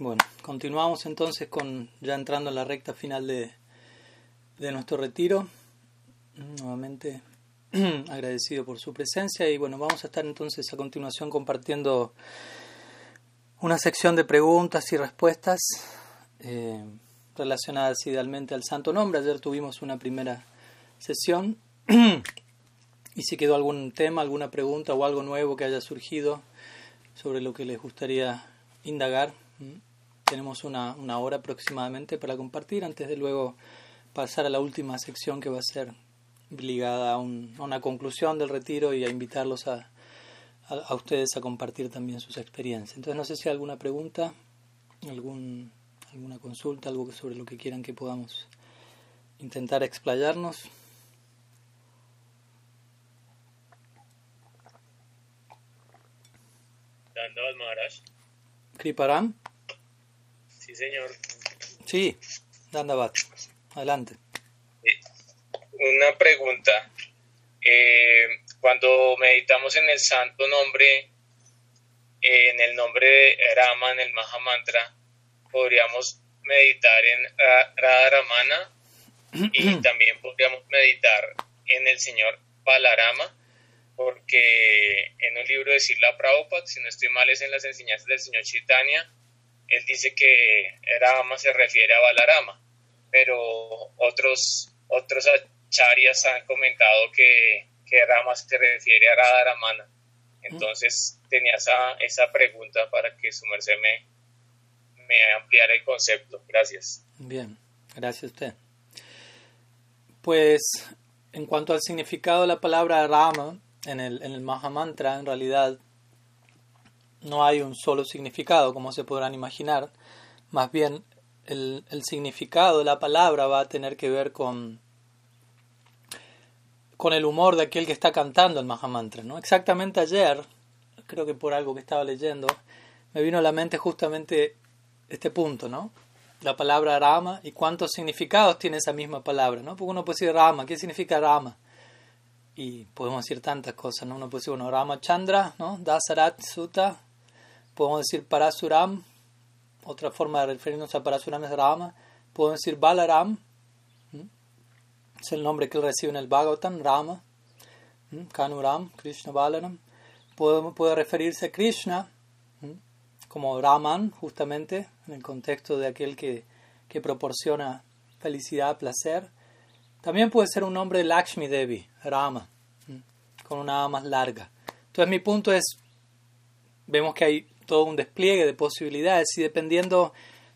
Bueno, continuamos entonces con ya entrando en la recta final de, de nuestro retiro. Nuevamente agradecido por su presencia y bueno, vamos a estar entonces a continuación compartiendo una sección de preguntas y respuestas eh, relacionadas idealmente al Santo Nombre. Ayer tuvimos una primera sesión y si quedó algún tema, alguna pregunta o algo nuevo que haya surgido sobre lo que les gustaría indagar. Tenemos una, una hora aproximadamente para compartir antes de luego pasar a la última sección que va a ser ligada a, una conclusión del retiro y a invitarlos a, a, ustedes a compartir también sus experiencias. Entonces no sé si hay alguna pregunta, algún, alguna consulta, algo sobre lo que quieran que podamos intentar explayarnos. Kriparam. Sí, señor. Sí, Dandavat. Adelante. Una pregunta. Eh, cuando meditamos en el santo nombre, en el nombre de Rama, en el Maha Mantra, podríamos meditar en Radharamana y también podríamos meditar en el señor Balarama, porque en un libro de Sila Prabhupada, si no estoy mal, es en las enseñanzas del señor Chaitanya, él dice que Rama se refiere a Balarama, pero otros, otros acharyas han comentado que, que Rama se refiere a Radharamana. Entonces tenía esa, esa pregunta para que su merced me, me ampliara el concepto. Gracias. Bien, gracias a usted. Pues en cuanto al significado de la palabra Rama en el, en el Mahamantra, en realidad no hay un solo significado, como se podrán imaginar. Más bien, el, el significado de la palabra va a tener que ver con, con el humor de aquel que está cantando el Mahamantra. ¿no? Exactamente ayer, creo que por algo que estaba leyendo, me vino a la mente justamente este punto, ¿no? La palabra Rama y cuántos significados tiene esa misma palabra, ¿no? Porque uno puede decir Rama, ¿qué significa Rama? Y podemos decir tantas cosas, ¿no? Uno puede decir, Rama Chandra, ¿no? Dasarat Sutta, podemos decir Parasuram, otra forma de referirnos a Parasuram es Rama, podemos decir Balaram, es el nombre que él recibe en el Bhagavatam, Rama, Kanuram, Krishna Balaram, puede, puede referirse a Krishna como Raman, justamente, en el contexto de aquel que, que proporciona felicidad, placer. También puede ser un nombre de Lakshmi Devi, Rama, con una A más larga. Entonces mi punto es, vemos que hay todo un despliegue de posibilidades y dependiendo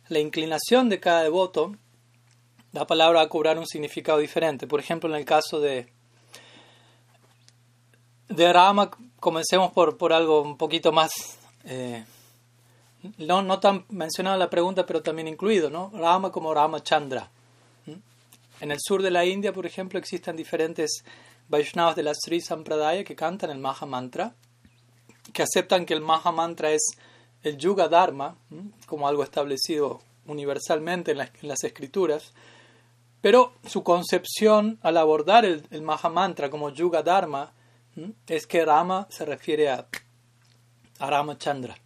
la inclinación de cada devoto, la palabra va a cobrar un significado diferente. Por ejemplo, en el caso de, de Rama, comencemos por, por algo un poquito más, eh, no, no tan mencionado en la pregunta, pero también incluido, ¿no? Rama como Rama Chandra. En el sur de la India, por ejemplo, existen diferentes Vaishnavas de la Sri Sampradaya que cantan el Maha Mantra que aceptan que el Maha Mantra es el Yuga Dharma, como algo establecido universalmente en, las escrituras, pero su concepción al abordar el, el Maha Mantra como Yuga Dharma es que Rama se refiere a, a Rama Chandra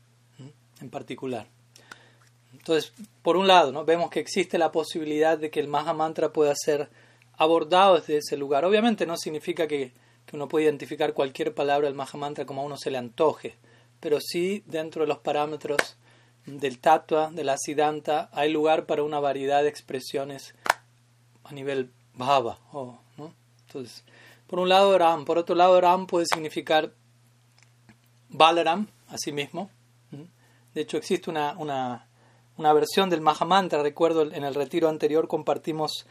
en particular. Entonces, por un lado, ¿no? vemos que existe la posibilidad de que el Maha Mantra pueda ser abordado desde ese lugar. Obviamente no significa que, que uno puede identificar cualquier palabra del Mahamantra como a uno se le antoje, pero sí dentro de los parámetros del tatua, de la siddhanta, hay lugar para una variedad de expresiones a nivel bhava. Entonces, por un lado Ram, por otro lado Ram puede significar Balaram, asimismo. De hecho, existe una, una, una versión del Mahamantra, recuerdo en el retiro anterior compartimos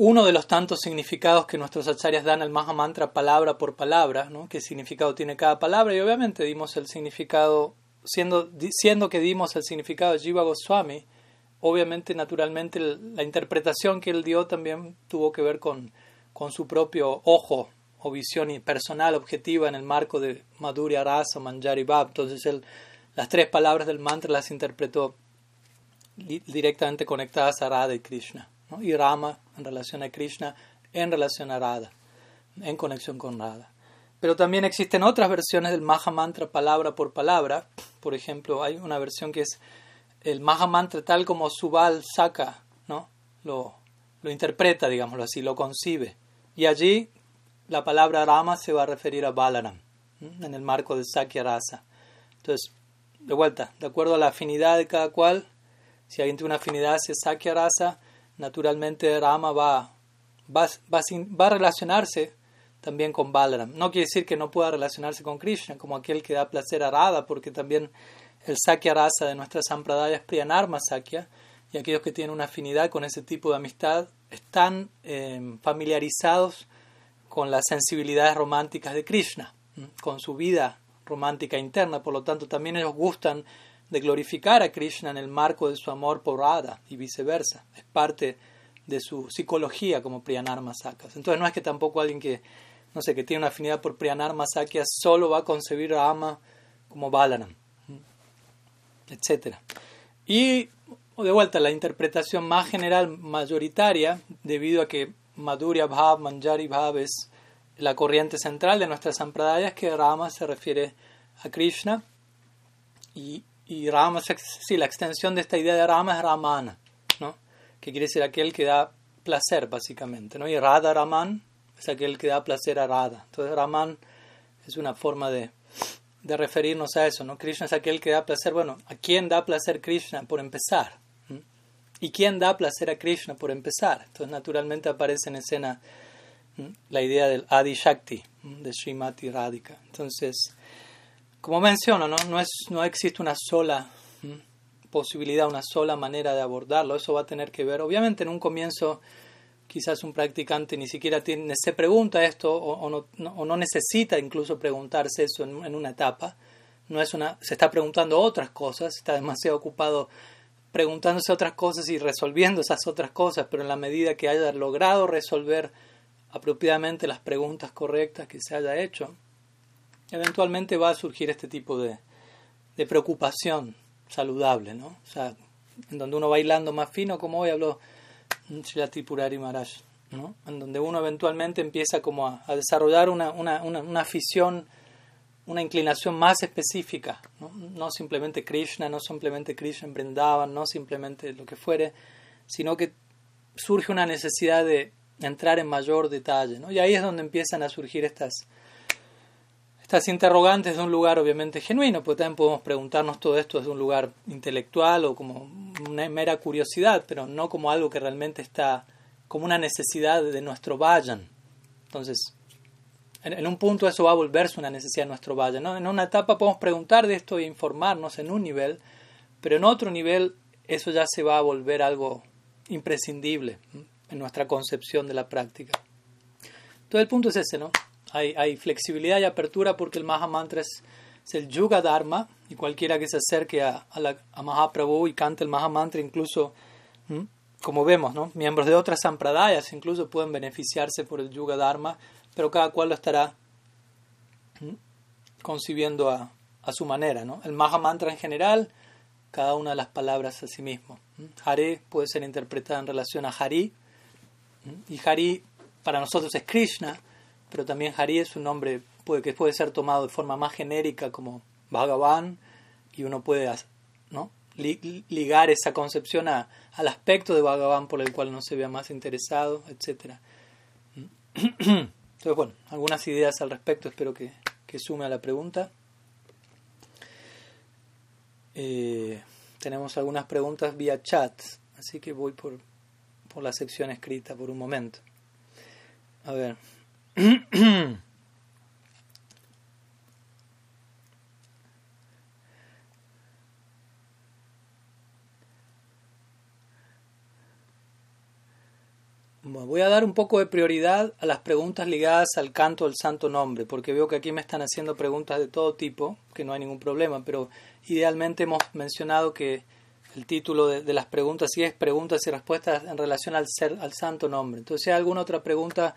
uno de los tantos significados que nuestros acharyas dan al Maha Mantra palabra por palabra, ¿no? qué significado tiene cada palabra, y obviamente dimos el significado, siendo, siendo que dimos el significado de Jiva Goswami, obviamente, naturalmente, la interpretación que él dio también tuvo que ver con, con su propio ojo o visión personal, objetiva, en el marco de Madhurya Rasa, Manjari Bab. Entonces, él, las tres palabras del mantra las interpretó directamente conectadas a Radha y Krishna y Rama en relación a Krishna, en relación a Radha, en conexión con Radha. Pero también existen otras versiones del Maha Mantra palabra por palabra. Por ejemplo, hay una versión que es el Mahamantra tal como Subal saca, ¿no? Lo, lo interpreta, digámoslo así, lo concibe. Y allí la palabra Rama se va a referir a Balaram, en el marco del Sakya Rasa. Entonces, de vuelta, de acuerdo a la afinidad de cada cual, si alguien tiene una afinidad hacia Sakya Rasa, naturalmente Rama va, va, va, va a relacionarse también con Balaram. No quiere decir que no pueda relacionarse con Krishna, como aquel que da placer a Radha, porque también el Sakya Rasa de nuestra Sampradaya es Priyanarma Sakya, y aquellos que tienen una afinidad con ese tipo de amistad están eh, familiarizados con las sensibilidades románticas de Krishna, con su vida romántica interna, por lo tanto también ellos gustan de glorificar a Krishna en el marco de su amor por Radha y viceversa. Es parte de su psicología como Priyanarma Sakas. Entonces no es que tampoco alguien que, no sé, que tiene una afinidad por Priyanarma Sakya solo va a concebir a Ama como Balaram etc. Y de vuelta, la interpretación más general, mayoritaria, debido a que Madhurya Bhav, Manjari Bhav es la corriente central de nuestras sampradayas, que Rama se refiere a Krishna. Y, y Rama, sí, la extensión de esta idea de Rama es Ramana, ¿no? que quiere decir aquel que da placer, básicamente. ¿no? Y Radha Raman es aquel que da placer a Radha. Entonces, Raman es una forma de, de referirnos a eso, ¿no? Krishna es aquel que da placer. Bueno, ¿a quién da placer Krishna por empezar? ¿Mm? ¿Y quién da placer a Krishna por empezar? Entonces, naturalmente aparece en escena ¿Mm? la idea del Adi Shakti, ¿Mm? de Srimati Radhika. Entonces, como menciono, ¿no? No, es, no existe una sola posibilidad, una sola manera de abordarlo. Eso va a tener que ver, obviamente, en un comienzo quizás un practicante ni siquiera tiene, se pregunta esto o, no, o no, necesita incluso preguntarse eso en, una etapa. No es una, se está preguntando otras cosas, está demasiado ocupado preguntándose otras cosas y resolviendo esas otras cosas, pero en la medida que haya logrado resolver apropiadamente las preguntas correctas que se haya hecho, eventualmente va a surgir este tipo de, de preocupación saludable, ¿no? O sea, en donde uno bailando más fino, como hoy habló Sri Purari Maharaj, ¿no? en donde uno eventualmente empieza como a, desarrollar una, una, una, afición, una inclinación más específica, ¿no? no simplemente Krishna, no simplemente Krishna en no simplemente lo que fuere, sino que surge una necesidad de entrar en mayor detalle. ¿no? Y ahí es donde empiezan a surgir estas, estas interrogantes de un lugar obviamente genuino, porque también podemos preguntarnos todo esto desde un lugar intelectual o como una mera curiosidad, pero no como algo que realmente está como una necesidad de nuestro vayan. Entonces, en, un punto eso va a volverse una necesidad de nuestro vayan. ¿no? En una etapa podemos preguntar de esto e informarnos en un nivel, pero en otro nivel eso ya se va a volver algo imprescindible en nuestra concepción de la práctica. Entonces el punto es ese, ¿no? Hay, flexibilidad y apertura porque el Mahamantra es es el Yuga Dharma, y cualquiera que se acerque a, a, la, a Mahaprabhu y cante el Mahamantra, incluso, como vemos, ¿no? miembros de otras sampradayas incluso pueden beneficiarse por el Yuga Dharma, pero cada cual lo estará concibiendo a, a, su manera. ¿no? El Mahamantra en general, cada una de las palabras a sí mismo. Hare puede ser interpretada en relación a Hari, y Hari para nosotros es Krishna, pero también Hari es un nombre que puede ser tomado de forma más genérica como Bhagavan y uno puede ¿no? ligar esa concepción a, al aspecto de Bhagavan por el cual no se vea más interesado, etc. Entonces, bueno, algunas ideas al respecto, espero que, que sume a la pregunta. Eh, tenemos algunas preguntas vía chat, así que voy por, por la sección escrita por un momento. A ver. voy a dar un poco de prioridad a las preguntas ligadas al canto del santo nombre, porque veo que aquí me están haciendo preguntas de todo tipo, que no hay ningún problema, pero idealmente hemos mencionado que el título de, las preguntas sí es preguntas y respuestas en relación al, ser, al santo nombre. Entonces, si hay alguna otra pregunta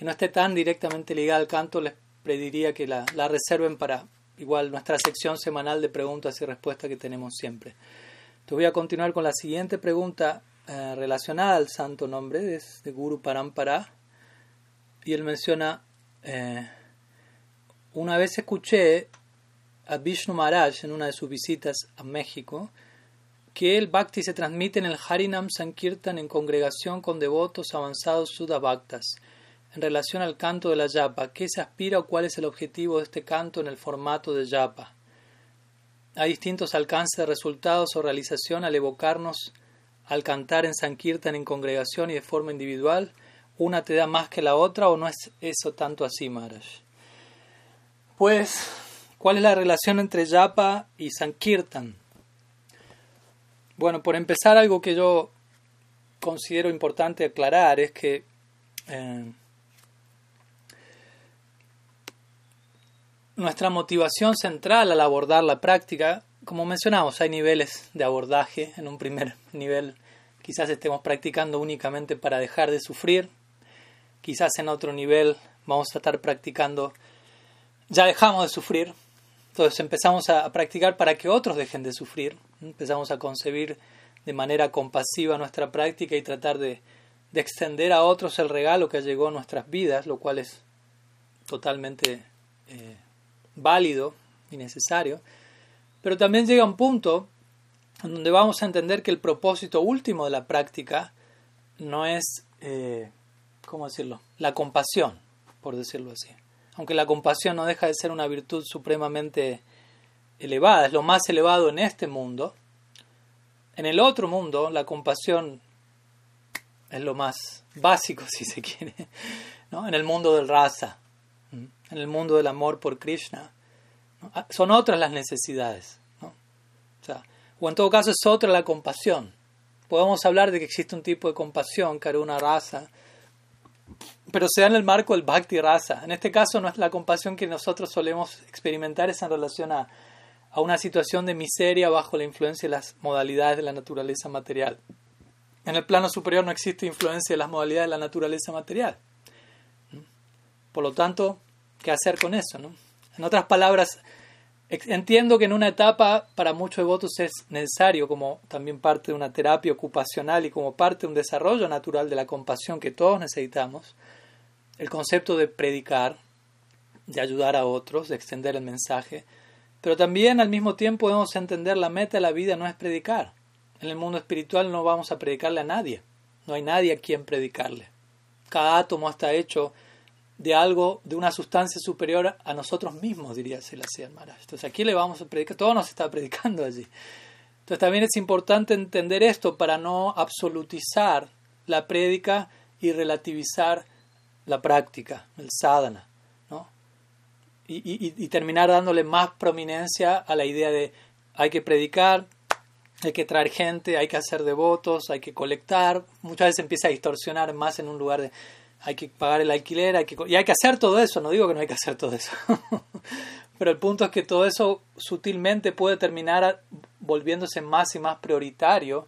que no esté tan directamente ligada al canto, les pediría que la, la reserven para igual nuestra sección semanal de preguntas y respuestas que tenemos siempre. Entonces voy a continuar con la siguiente pregunta eh, relacionada al santo nombre de, Guru Parampara. Y él menciona, eh, una vez escuché a Vishnu Maharaj en una de sus visitas a México que el bhakti se transmite en el Harinam Sankirtan en congregación con devotos avanzados Bhaktas. En relación al canto de la yapa, ¿qué se aspira o cuál es el objetivo de este canto en el formato de yapa? Hay distintos alcances de resultados o realización al evocarnos al cantar en Sankirtan en congregación y de forma individual. ¿Una te da más que la otra o no es eso tanto así, Maharaj? Pues, ¿cuál es la relación entre yapa y Sankirtan? Bueno, por empezar, algo que yo considero importante aclarar es que eh, nuestra motivación central al abordar la práctica, como mencionamos, hay niveles de abordaje. En un primer nivel quizás estemos practicando únicamente para dejar de sufrir. Quizás en otro nivel vamos a estar practicando, ya dejamos de sufrir. Entonces empezamos a practicar para que otros dejen de sufrir. Empezamos a concebir de manera compasiva nuestra práctica y tratar de, extender a otros el regalo que llegó a nuestras vidas, lo cual es totalmente eh, válido y necesario. Pero también llega un punto en donde vamos a entender que el propósito último de la práctica no es, eh, ¿cómo decirlo?, la compasión, por decirlo así. Aunque la compasión no deja de ser una virtud supremamente elevada, es lo más elevado en este mundo. En el otro mundo, la compasión es lo más básico, si se quiere, ¿no? en el mundo del rasa, en el mundo del amor por Krishna. Ah, son otras las necesidades. O, sea, en todo caso es otra la compasión. Podemos hablar de que existe un tipo de compasión, una raza, pero sea en el marco del bhakti rasa. En este caso no es la compasión que nosotros solemos experimentar, es en relación a a una situación de miseria bajo la influencia de las modalidades de la naturaleza material. En el plano superior no existe influencia de las modalidades de la naturaleza material. Por lo tanto, ¿qué hacer con eso? En otras palabras, entiendo que en una etapa para muchos devotos es necesario, como también parte de una terapia ocupacional y como parte de un desarrollo natural de la compasión que todos necesitamos, el concepto de predicar, de ayudar a otros, de extender el mensaje, pero también al mismo tiempo debemos entender la meta de la vida no es predicar. En el mundo espiritual no vamos a predicarle a nadie. No hay nadie a quien predicarle. Cada átomo está hecho de algo, de una sustancia superior a nosotros mismos, diría Selassie Maharaj. Entonces aquí le vamos a predicar, todo nos está predicando allí. Entonces también es importante entender esto para no absolutizar la prédica y relativizar la práctica, el sadhana y, terminar dándole más prominencia a la idea de hay que predicar, hay que traer gente, hay que hacer devotos, hay que colectar. Muchas veces empieza a distorsionar más en un lugar de hay que pagar el alquiler, hay que, y hay que hacer todo eso, no digo que no hay que hacer todo eso. Pero el punto es que todo eso sutilmente puede terminar volviéndose más y más prioritario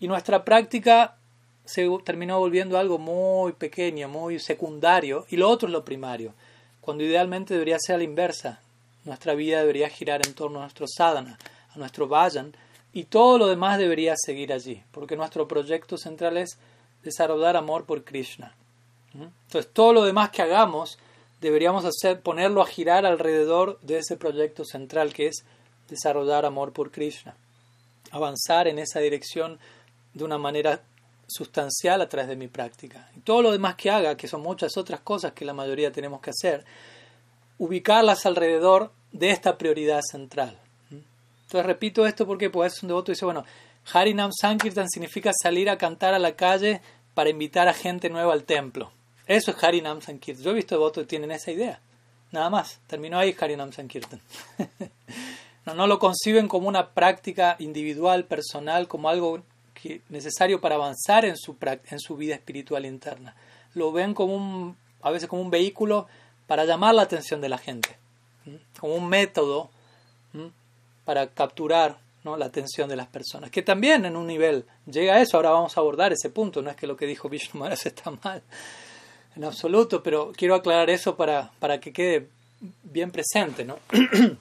y nuestra práctica se terminó volviendo algo muy pequeño, muy secundario y lo otro es lo primario cuando idealmente debería ser la inversa. Nuestra vida debería girar en torno a nuestro sadhana, a nuestro vayan, y todo lo demás debería seguir allí, porque nuestro proyecto central es desarrollar amor por Krishna. Entonces, todo lo demás que hagamos deberíamos hacer, ponerlo a girar alrededor de ese proyecto central que es desarrollar amor por Krishna. Avanzar en esa dirección de una manera sustancial a través de mi práctica. Y todo lo demás que haga, que son muchas otras cosas que la mayoría tenemos que hacer, ubicarlas alrededor de esta prioridad central. Entonces repito esto porque pues un devoto dice, bueno, Harinam Sankirtan significa salir a cantar a la calle para invitar a gente nueva al templo. Eso es Harinam Sankirtan. Yo he visto devotos que tienen esa idea. Nada más. Terminó ahí Harinam Sankirtan. no, no lo conciben como una práctica individual, personal, como algo necesario para avanzar en su, vida espiritual interna. Lo ven como un, a veces como un vehículo para llamar la atención de la gente, como un método para capturar la atención de las personas, que también en un nivel llega a eso, ahora vamos a abordar ese punto, no es que lo que dijo Vishnu Maharaj está mal en absoluto, pero quiero aclarar eso para, para que quede bien presente. ¿no?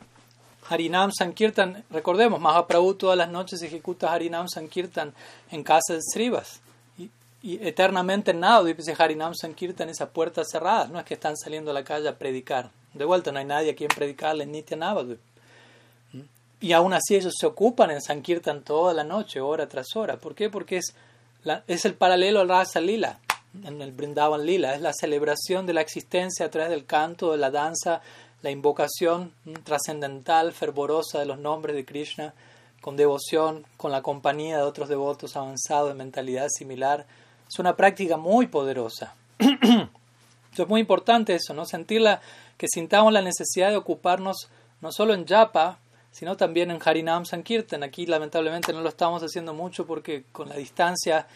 Harinam Sankirtan, recordemos, Mahaprabhu todas las noches ejecuta Harinam Sankirtan en casa de Srivas. Y, eternamente en Navadvip dice Harinam Sankirtan esas puertas cerradas, no es que están saliendo a la calle a predicar. De vuelta, no hay nadie a quien predicarle en Nitya Navadvip. Y aún así ellos se ocupan en Sankirtan toda la noche, hora tras hora. ¿Por qué? Porque es, es el paralelo al Rasa Lila, en el Brindavan Lila. Es la celebración de la existencia a través del canto, de la danza, la invocación trascendental, fervorosa de los nombres de Krishna, con devoción, con la compañía de otros devotos avanzados de mentalidad similar. Es una práctica muy poderosa. es muy importante eso, ¿no? Sentirla, que sintamos la necesidad de ocuparnos no solo en japa, sino también en Harinam Sankirtan. Aquí lamentablemente no lo estamos haciendo mucho porque con la distancia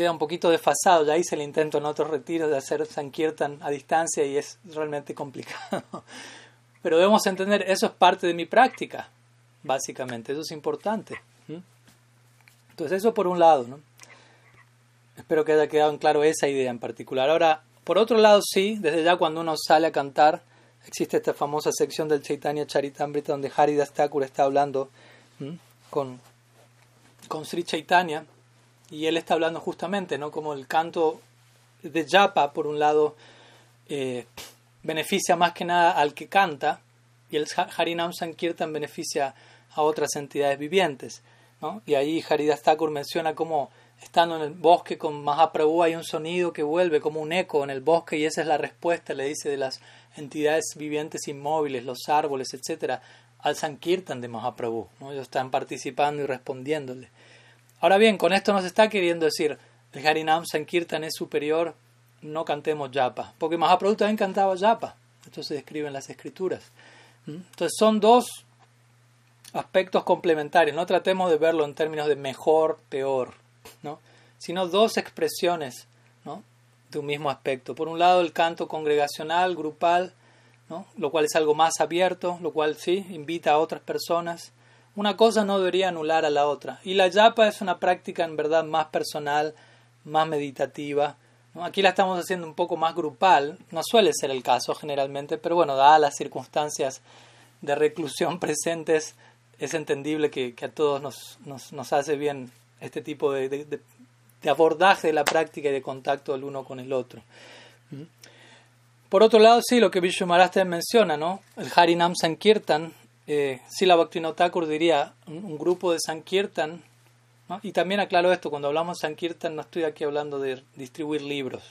queda un poquito desfasado. Ya hice el intento en otros retiros de hacer Sankirtan a distancia y es realmente complicado. Pero debemos entender, eso es parte de mi práctica, básicamente, eso es importante. Entonces eso por un lado, ¿no? Espero que haya quedado en claro esa idea en particular. Ahora, por otro lado, sí, desde ya cuando uno sale a cantar, existe esta famosa sección del Chaitanya Charitamrita donde Haridas Thakur está hablando con, con Sri Chaitanya y él está hablando justamente, ¿no? Como el canto de Japa, por un lado, eh, beneficia más que nada al que canta y el Harinam Sankirtan beneficia a otras entidades vivientes. ¿no? Y ahí Haridas Thakur menciona cómo estando en el bosque con Mahaprabhu hay un sonido que vuelve como un eco en el bosque y esa es la respuesta, le dice, de las entidades vivientes inmóviles, los árboles, etcétera, al Sankirtan de Mahaprabhu. ¿no? Ellos están participando y respondiéndole. Ahora bien, con esto nos está queriendo decir, el Harinam Sankirtan es superior, no cantemos japa, porque Mahaprabhu también cantaba japa. Esto se describe en las escrituras. ¿Mm? Entonces son dos aspectos complementarios, no tratemos de verlo en términos de mejor, peor, ¿no? sino dos expresiones ¿no? de un mismo aspecto. Por un lado, el canto congregacional, grupal, ¿no? lo cual es algo más abierto, lo cual sí invita a otras personas. Una cosa no debería anular a la otra. Y la yapa es una práctica en verdad más personal, más meditativa. Aquí la estamos haciendo un poco más grupal, no suele ser el caso generalmente, pero bueno, dadas las circunstancias de reclusión presentes, es entendible que, a todos nos, nos, hace bien este tipo de, de, abordaje de la práctica y de contacto el uno con el otro. ¿Mm? Por otro lado, sí, lo que Vishnu menciona, ¿no? El Harinam Sankirtan, eh, la Bhaktivinoda diría un, grupo de Sankirtan, y también aclaro esto, cuando hablamos de Sankirtan no estoy aquí hablando de distribuir libros,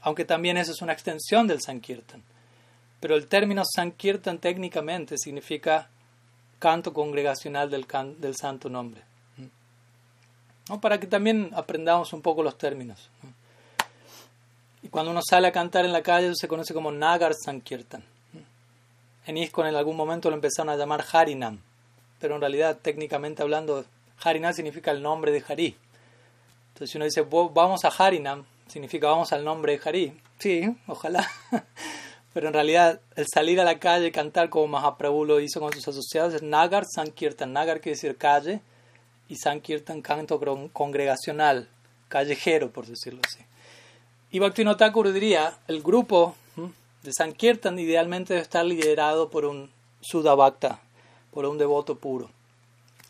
aunque también eso es una extensión del Sankirtan. Pero el término Sankirtan técnicamente significa canto congregacional del, del santo nombre. ¿no? Para que también aprendamos un poco los términos. Y cuando uno sale a cantar en la calle, eso se conoce como Nagar Sankirtan. En ISKCON en algún momento lo empezaron a llamar Harinam, pero en realidad, técnicamente hablando, Harinam significa el nombre de Hari. Entonces, si uno dice vamos a Harinam, significa vamos al nombre de Hari. Sí, ojalá. pero en realidad, el salir a la calle y cantar como Mahaprabhu lo hizo con sus asociados es Nagar Sankirtan. Nagar quiere decir calle y Sankirtan canto congregacional, callejero, por decirlo así. Y Bhaktivinoda Thakur diría, el grupo de Sankirtan idealmente debe estar liderado por un Sudabhakta, por un devoto puro.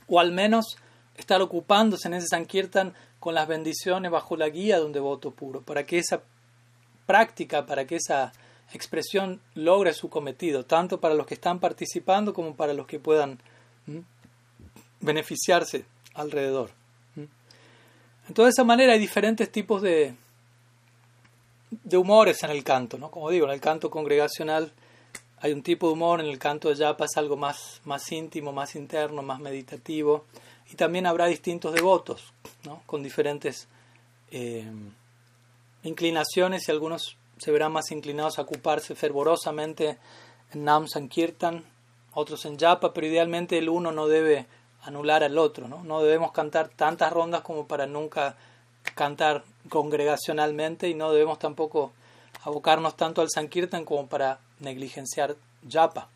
O al menos estar ocupándose en ese Sankirtan con las bendiciones bajo la guía de un devoto puro, para que esa práctica, para que esa expresión logre su cometido, tanto para los que están participando como para los que puedan beneficiarse alrededor. Entonces, de esa manera hay diferentes tipos de, de humores en el canto, ¿no? Como digo, en el canto congregacional hay un tipo de humor, en el canto de yapa es algo más, más íntimo, más interno, más meditativo, y también habrá distintos devotos, ¿no? Con diferentes eh, inclinaciones y algunos se verán más inclinados a ocuparse fervorosamente en Nam Sankirtan, otros en Yapa, pero idealmente el uno no debe anular al otro, ¿no? No debemos cantar tantas rondas como para nunca cantar congregacionalmente y no debemos tampoco abocarnos tanto al Sankirtan como para negligenciar Japa.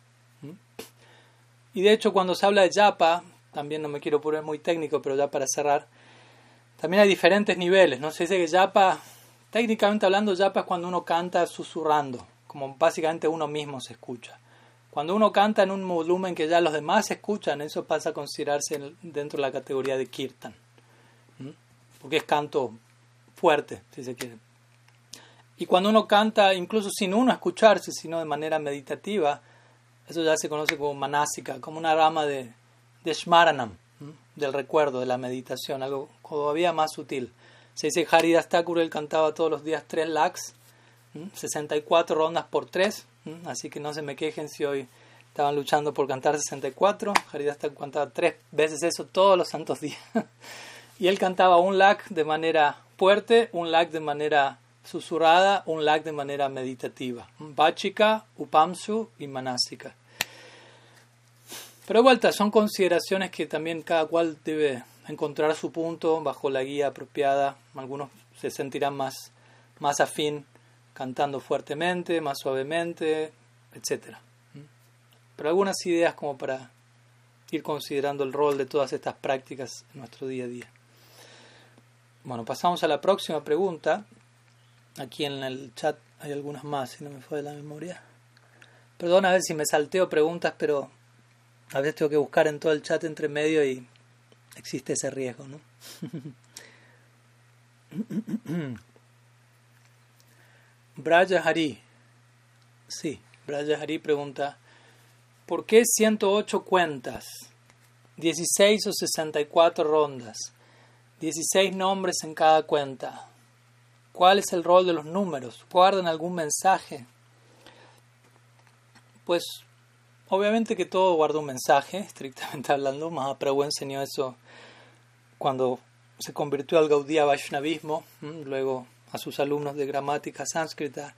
Y de hecho cuando se habla de Japa, también no me quiero poner muy técnico, pero ya para cerrar, también hay diferentes niveles, ¿no? Se dice que Japa, técnicamente hablando, Japa es cuando uno canta susurrando, como básicamente uno mismo se escucha. Cuando uno canta en un volumen que ya los demás escuchan, eso pasa a considerarse dentro de la categoría de kirtan. Porque es canto fuerte, si se quiere. Y cuando uno canta, incluso sin uno escucharse, sino de manera meditativa, eso ya se conoce como manásika, como una rama de, de Shmaranam, del recuerdo, de la meditación, algo todavía más sutil. Se dice Haridas Thakur, él cantaba todos los días 3 lakhs, 64 rondas por 3, así que no se me quejen si hoy estaban luchando por cantar 64. Haridas Thakur cantaba tres veces eso todos los santos días. y él cantaba un lakh de manera fuerte, un lakh de manera susurrada, un lakh de manera meditativa. Bachika, Upamsu y Manasika. Pero de vuelta, son consideraciones que también cada cual debe encontrar su punto bajo la guía apropiada. Algunos se sentirán más, más afín cantando fuertemente, más suavemente, etc. Pero algunas ideas como para ir considerando el rol de todas estas prácticas en nuestro día a día. Bueno, pasamos a la próxima pregunta. Aquí en el chat hay algunas más, si no me fue de la memoria. Perdón a ver si me salteo preguntas, pero a veces tengo que buscar en todo el chat entre medio y existe ese riesgo, ¿no? Braja Hari. Sí, Braja Hari pregunta, ¿por qué 108 cuentas? 16 o 64 rondas, 16 nombres en cada cuenta. ¿Cuál es el rol de los números? ¿Guardan algún mensaje? Pues Obviamente que todo guarda un mensaje, estrictamente hablando. Mahaprabhu enseñó eso cuando se convirtió al Gaudiya Vaishnavismo, luego a sus alumnos de gramática sánscrita,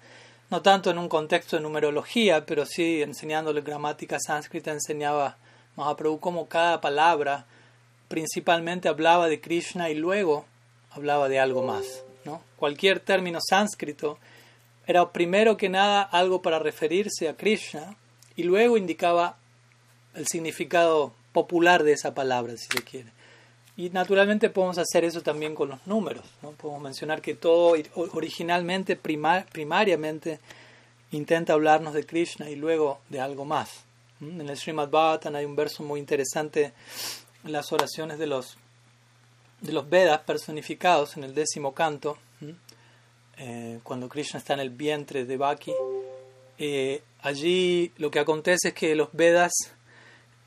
no tanto en un contexto de numerología, pero sí enseñándole gramática sánscrita, enseñaba Mahaprabhu cómo cada palabra principalmente hablaba de Krishna y luego hablaba de algo más. ¿no? Cualquier término sánscrito era primero que nada algo para referirse a Krishna y luego indicaba el significado popular de esa palabra, si se quiere. Y naturalmente podemos hacer eso también con los números. ¿no? Podemos mencionar que todo originalmente, primariamente, intenta hablarnos de Krishna y luego de algo más. En el Srimad Bhattan hay un verso muy interesante las oraciones de los, de los Vedas personificados en el décimo canto, eh, cuando Krishna está en el vientre de Baki. Eh, allí lo que acontece es que los Vedas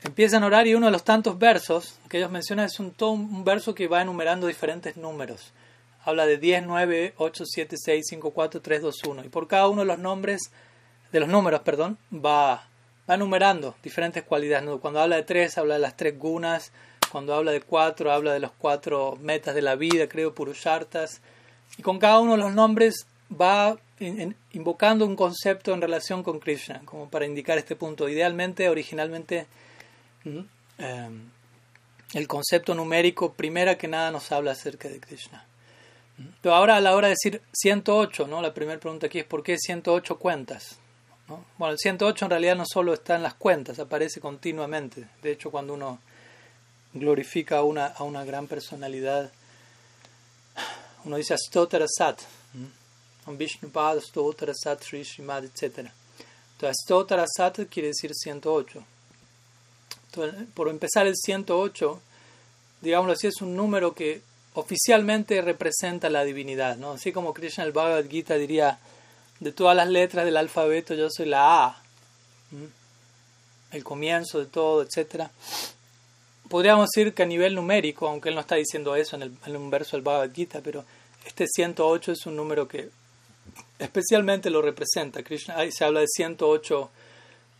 empiezan a orar y uno de los tantos versos que ellos mencionan es un, verso que va enumerando diferentes números. Habla de 10, 9, 8, 7, 6, 5, 4, 3, 2, 1. Y por cada uno de los nombres, de los números, perdón, va, va enumerando diferentes cualidades. Cuando habla de 3, habla de las tres gunas. Cuando habla de 4, habla de los cuatro metas de la vida, creo, purushartas. Y con cada uno de los nombres va invocando un concepto en relación con Krishna, como para indicar este punto. Idealmente, originalmente, em, el concepto numérico, primera que nada, nos habla acerca de Krishna. Pero ahora a la hora de decir 108, ¿no? la primera pregunta aquí es ¿por qué 108 cuentas? Bueno, el 108 en realidad no solo está en las cuentas, aparece continuamente. De hecho, cuando uno glorifica a una, a una gran personalidad, uno dice Astotara Sat, Vishnupad, Stotra, Sat, Sri, Srimad, etc. Entonces, Stotra Sat quiere decir 108. Entonces, por empezar, el 108, digámoslo así, es un número que oficialmente representa la divinidad, ¿no? Así como Krishna el Bhagavad Gita diría, de todas las letras del alfabeto yo soy la A, el comienzo de todo, etc. Podríamos decir que a nivel numérico, aunque él no está diciendo eso en, el, un verso del Bhagavad Gita, pero este 108 es un número que especialmente lo representa. Krishna, ahí se habla de 108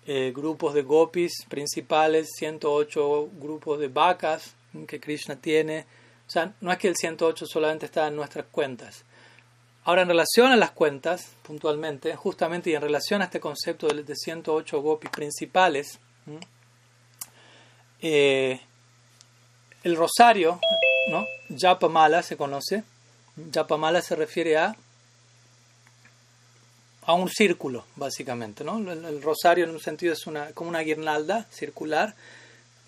eh, grupos de gopis principales, 108 grupos de vacas que Krishna tiene. O sea, no es que el 108 solamente está en nuestras cuentas. Ahora, en relación a las cuentas, puntualmente, justamente y en relación a este concepto de, de 108 gopis principales, el rosario, ¿no? Japamala se conoce. Japamala se refiere a a un círculo, básicamente. ¿no? El, rosario en un sentido es una, como una guirnalda circular,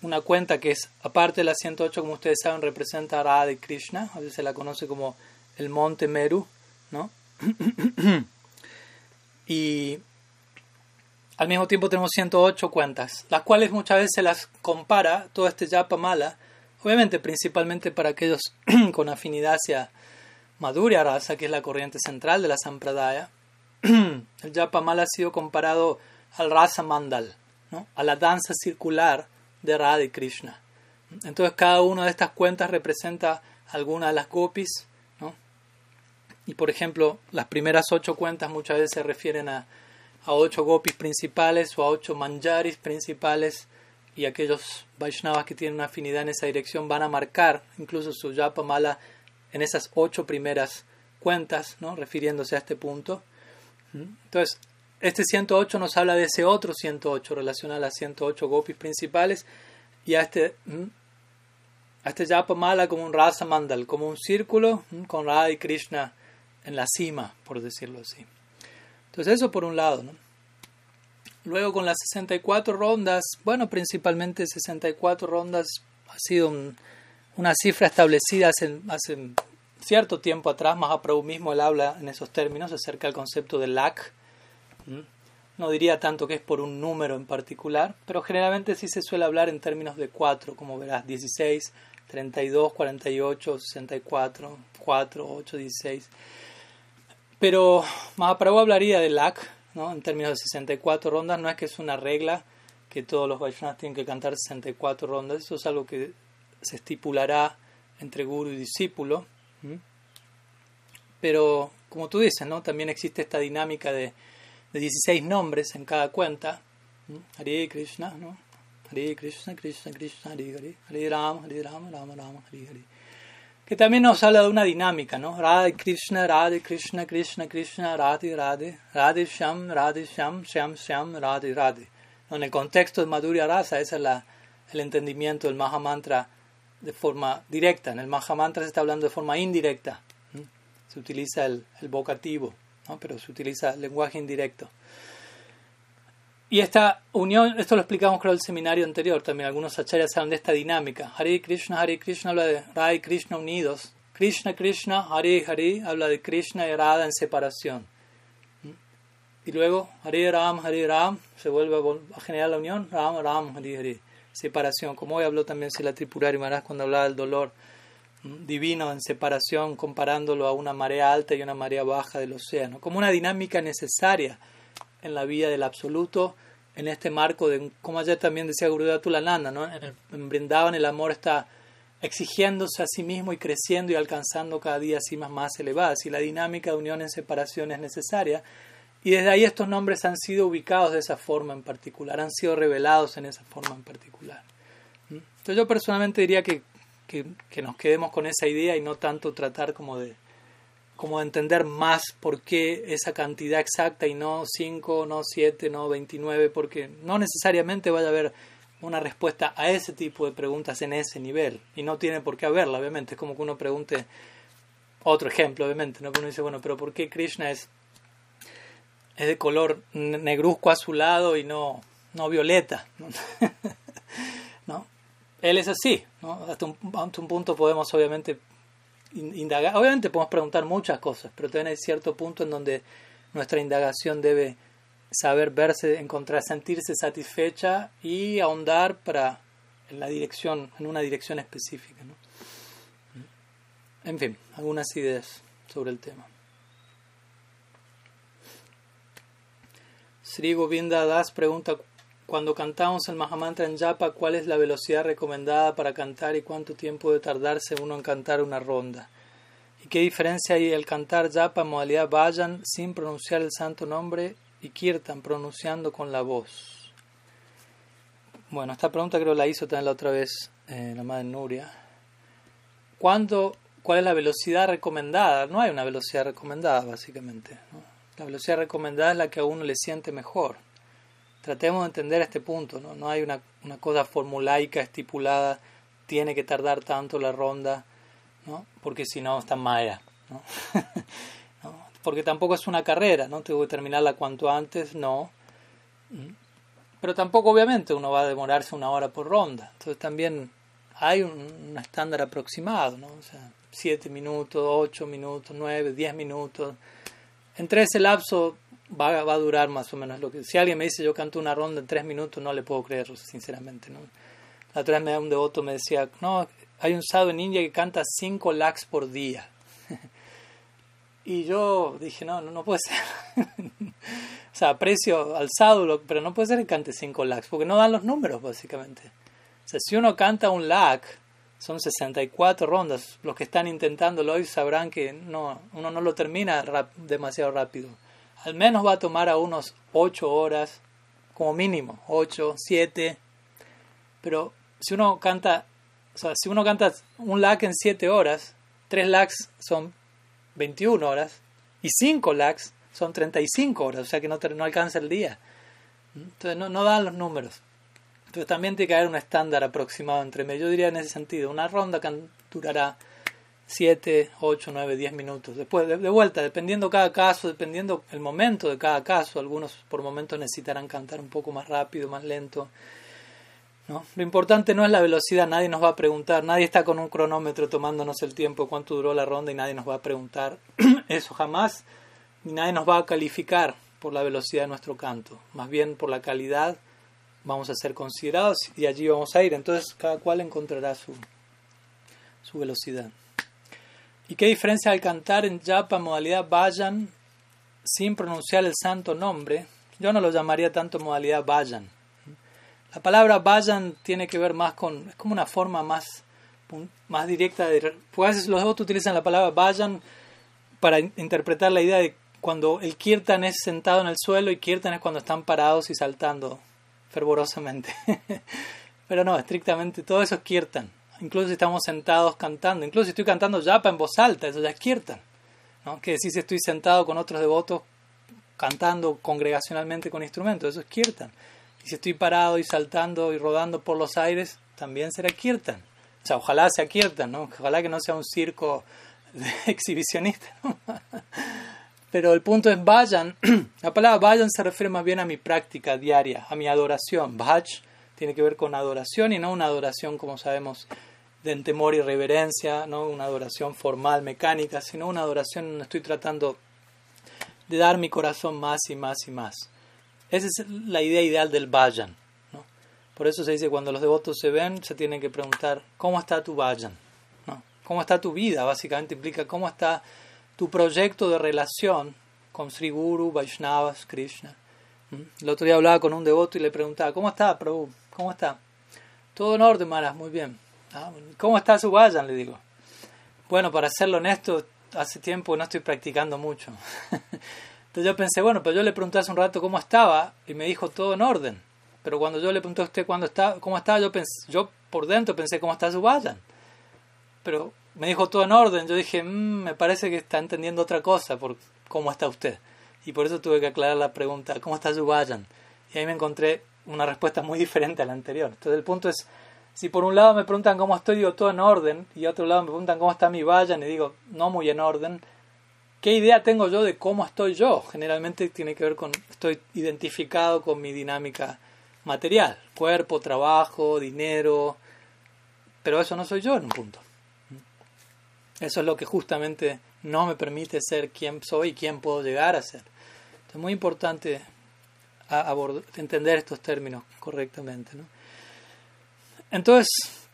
una cuenta que es, aparte de la 108, como ustedes saben, representa a Radha y Krishna, a veces se la conoce como el monte Meru, ¿no? y al mismo tiempo tenemos 108 cuentas, las cuales muchas veces se las compara, todo este yapa mala, obviamente principalmente para aquellos con afinidad hacia Madhurya Rasa, que es la corriente central de la Sampradaya, el Japamala ha sido comparado al Rasa Mandal, ¿no? a la danza circular de Radha y Krishna. Entonces cada una de estas cuentas representa alguna de las gopis. ¿no? Y por ejemplo, las primeras ocho cuentas muchas veces se refieren a, a ocho gopis principales o a ocho manjaris principales y aquellos Vaishnavas que tienen una afinidad en esa dirección van a marcar incluso su yapa mala en esas ocho primeras cuentas, ¿no? refiriéndose a este punto. Entonces, este 108 nos habla de ese otro 108 relacionado a las 108 gopis principales y a este, a este yapa mala como un rasa mandal, como un círculo con Radha y Krishna en la cima, por decirlo así. Entonces, eso por un lado. ¿no? Luego con las 64 rondas, bueno, principalmente 64 rondas ha sido una cifra establecida hace, cierto tiempo atrás, Mahaprabhu mismo él habla en esos términos acerca del concepto de lakh. No diría tanto que es por un número en particular, pero generalmente sí se suele hablar en términos de cuatro, como verás, 16, 32, 48, 64, 4, 8, 16. Pero Mahaprabhu hablaría de lakh ¿no? en términos de 64 rondas, no es que es una regla que todos los Vaishnavas tienen que cantar 64 rondas, eso es algo que se estipulará entre guru y discípulo. Pero, como tú dices, ¿no? también existe esta dinámica de, de 16 nombres en cada cuenta. Hare Krishna, ¿no? Hare Krishna, Krishna, Krishna, Hare Hare, Hare Rama, Hare Rama, Rama Rama, Hare Hare que también nos habla de una dinámica, ¿no? Radha Krishna, Radha Krishna, Krishna Krishna, Radhe Radhe, Radhe Sham, Radhe Sham, Sham Sham, Radhe Radhe. En el contexto de Madhurya Rasa, ese es la, el entendimiento del Mahamantra de forma directa. En el Mahamantra se está hablando de forma indirecta. Se utiliza el, el vocativo, ¿no? pero se utiliza el lenguaje indirecto. Y esta unión, esto lo explicamos creo en el seminario anterior, también algunos acharyas hablan de esta dinámica. Hare Krishna, Hare Krishna habla de Radha y Krishna unidos. Krishna, Krishna, Hare Hare habla de Krishna y Radha en separación. Y luego Hare Ram, Hare Ram, se vuelve a generar la unión, Ram, Ram, Hare Hare. Separación, como hoy habló también Sila Tripurari Maharaj cuando hablaba del dolor divino en separación, comparándolo a una marea alta y una marea baja del océano, como una dinámica necesaria en la vida del absoluto, en este marco de, como ayer también decía Gurudev Tulananda, ¿no? en, Brindavan el amor está exigiéndose a sí mismo y creciendo y alcanzando cada día cimas más elevadas, y la dinámica de unión en separación es necesaria, y desde ahí estos nombres han sido ubicados de esa forma en particular, han sido revelados en esa forma en particular. ¿Mm? Entonces yo personalmente diría que, que nos quedemos con esa idea y no tanto tratar como de como entender más por qué esa cantidad exacta y no 5, no 7, no 29, porque no necesariamente vaya a haber una respuesta a ese tipo de preguntas en ese nivel. Y no tiene por qué haberla, obviamente. Es como que uno pregunte, otro ejemplo, obviamente, ¿no? uno dice, bueno, pero ¿por qué Krishna es, es de color negruzco azulado y no, no violeta? ¿No? Él es así, hasta un punto podemos obviamente Obviamente podemos preguntar muchas cosas, pero también hay cierto punto en donde nuestra indagación debe saber verse, encontrar, sentirse satisfecha y ahondar para en la dirección, en una dirección específica. ¿no? En fin, algunas ideas sobre el tema. Sri Govinda Das pregunta cuando cantamos el Mahamantra en Japa, ¿cuál es la velocidad recomendada para cantar y cuánto tiempo debe tardarse uno en cantar una ronda? ¿Y qué diferencia hay el cantar Japa en modalidad Vayan sin pronunciar el santo nombre y Kirtan pronunciando con la voz? Bueno, esta pregunta creo la hizo también la otra vez eh, la madre Nuria. ¿Cuándo, ¿Cuál es la velocidad recomendada? No hay una velocidad recomendada, básicamente. La velocidad recomendada es la que a uno le siente mejor tratemos de entender este punto, ¿no? No hay una, una cosa formulaica estipulada, tiene que tardar tanto la ronda, ¿no? Porque si no, está maya, ¿no? Porque tampoco es una carrera, ¿no? Tengo que terminarla cuanto antes, no. Pero tampoco, obviamente, uno va a demorarse una hora por ronda. Entonces también hay un, un estándar aproximado, ¿no? O sea, siete minutos, ocho minutos, nueve, diez minutos. Entre ese lapso va, va, a durar más o menos lo que... Si alguien me dice yo canto una ronda en tres minutos, no le puedo creer, sinceramente. ¿no? La otra vez un devoto me decía, no, hay un sadhu en India que canta cinco lakhs por día. y yo dije, no, no, no puede ser. o sea, aprecio al sadhu, pero no puede ser que cante cinco lakhs, porque no dan los números, básicamente. sea, si uno canta un lag, son 64 rondas. Los que están intentándolo hoy sabrán que no, uno no lo termina demasiado rápido. Al menos va a tomar a unos 8 horas, como mínimo, 8, 7. Pero si uno canta, o sea, si uno canta un lag en 7 horas, 3 lags son 21 horas y 5 lags son 35 horas, o sea que no, no alcanza el día. Entonces no, no dan los números. Entonces también tiene que haber un estándar aproximado entre medio. Yo diría en ese sentido, una ronda durará 7, 8, 9, 10 minutos. Después, de, vuelta, dependiendo cada caso, dependiendo el momento de cada caso, algunos por momentos necesitarán cantar un poco más rápido, más lento. ¿no? Lo importante no es la velocidad, nadie nos va a preguntar, nadie está con un cronómetro tomándonos el tiempo, cuánto duró la ronda y nadie nos va a preguntar eso jamás, ni nadie nos va a calificar por la velocidad de nuestro canto, más bien por la calidad vamos a ser considerados y allí vamos a ir. Entonces cada cual encontrará su, su velocidad. ¿Y qué diferencia al cantar en japa modalidad vayan sin pronunciar el santo nombre? Yo no lo llamaría tanto modalidad vayan. La palabra vayan tiene que ver más con, es como una forma más, más directa de... Pues los otros utilizan la palabra vayan para interpretar la idea de cuando el kirtan es sentado en el suelo y kirtan es cuando están parados y saltando fervorosamente. Pero no, estrictamente todo eso es kirtan. Incluso si estamos sentados cantando, incluso si estoy cantando yapa en voz alta, eso ya es kirtan. ¿no? Que si estoy sentado con otros devotos cantando congregacionalmente con instrumentos, eso es kirtan. Y si estoy parado y saltando y rodando por los aires, también será kirtan. O sea, ojalá sea kirtan, ¿no? Ojalá que no sea un circo exhibicionista. Pero el punto es vayan. La palabra vayan se refiere más bien a mi práctica diaria, a mi adoración. Bhaj tiene que ver con adoración y no una adoración, como sabemos, de temor y reverencia, no una adoración formal, mecánica, sino una adoración donde estoy tratando de dar mi corazón más y más y más. Esa es la idea ideal del vayan. ¿no? Por eso se dice cuando los devotos se ven, se tienen que preguntar, ¿cómo está tu vayan? ¿Cómo está tu vida? Básicamente implica cómo está tu proyecto de relación con Sri Guru, Vaishnavas, Krishna. ¿Mm? El otro día hablaba con un devoto y le preguntaba, ¿cómo está, Prabhu? ¿Cómo está? Todo en orden, Maras, muy bien. ¿Cómo está su vayan? Le digo. Bueno, para serlo honesto, hace tiempo no estoy practicando mucho. Entonces yo pensé, bueno, pero yo le pregunté hace un rato cómo estaba y me dijo todo en orden. Pero cuando yo le pregunté a usted cuándo está, cómo estaba, yo, pensé, yo por dentro pensé cómo está su vayan. Pero me dijo todo en orden. Yo dije, mm, me parece que está entendiendo otra cosa por cómo está usted. Y por eso tuve que aclarar la pregunta, ¿cómo está su vayan? Y ahí me encontré una respuesta muy diferente a la anterior. Entonces el punto es, si por un lado me preguntan cómo estoy, digo todo en orden, y otro lado me preguntan cómo está mi vayan, y digo no muy en orden, ¿qué idea tengo yo de cómo estoy yo? Generalmente tiene que ver con, estoy identificado con mi dinámica material, cuerpo, trabajo, dinero, pero eso no soy yo en un punto. Eso es lo que justamente no me permite ser quien soy y quién puedo llegar a ser. es muy importante entender estos términos correctamente. Entonces,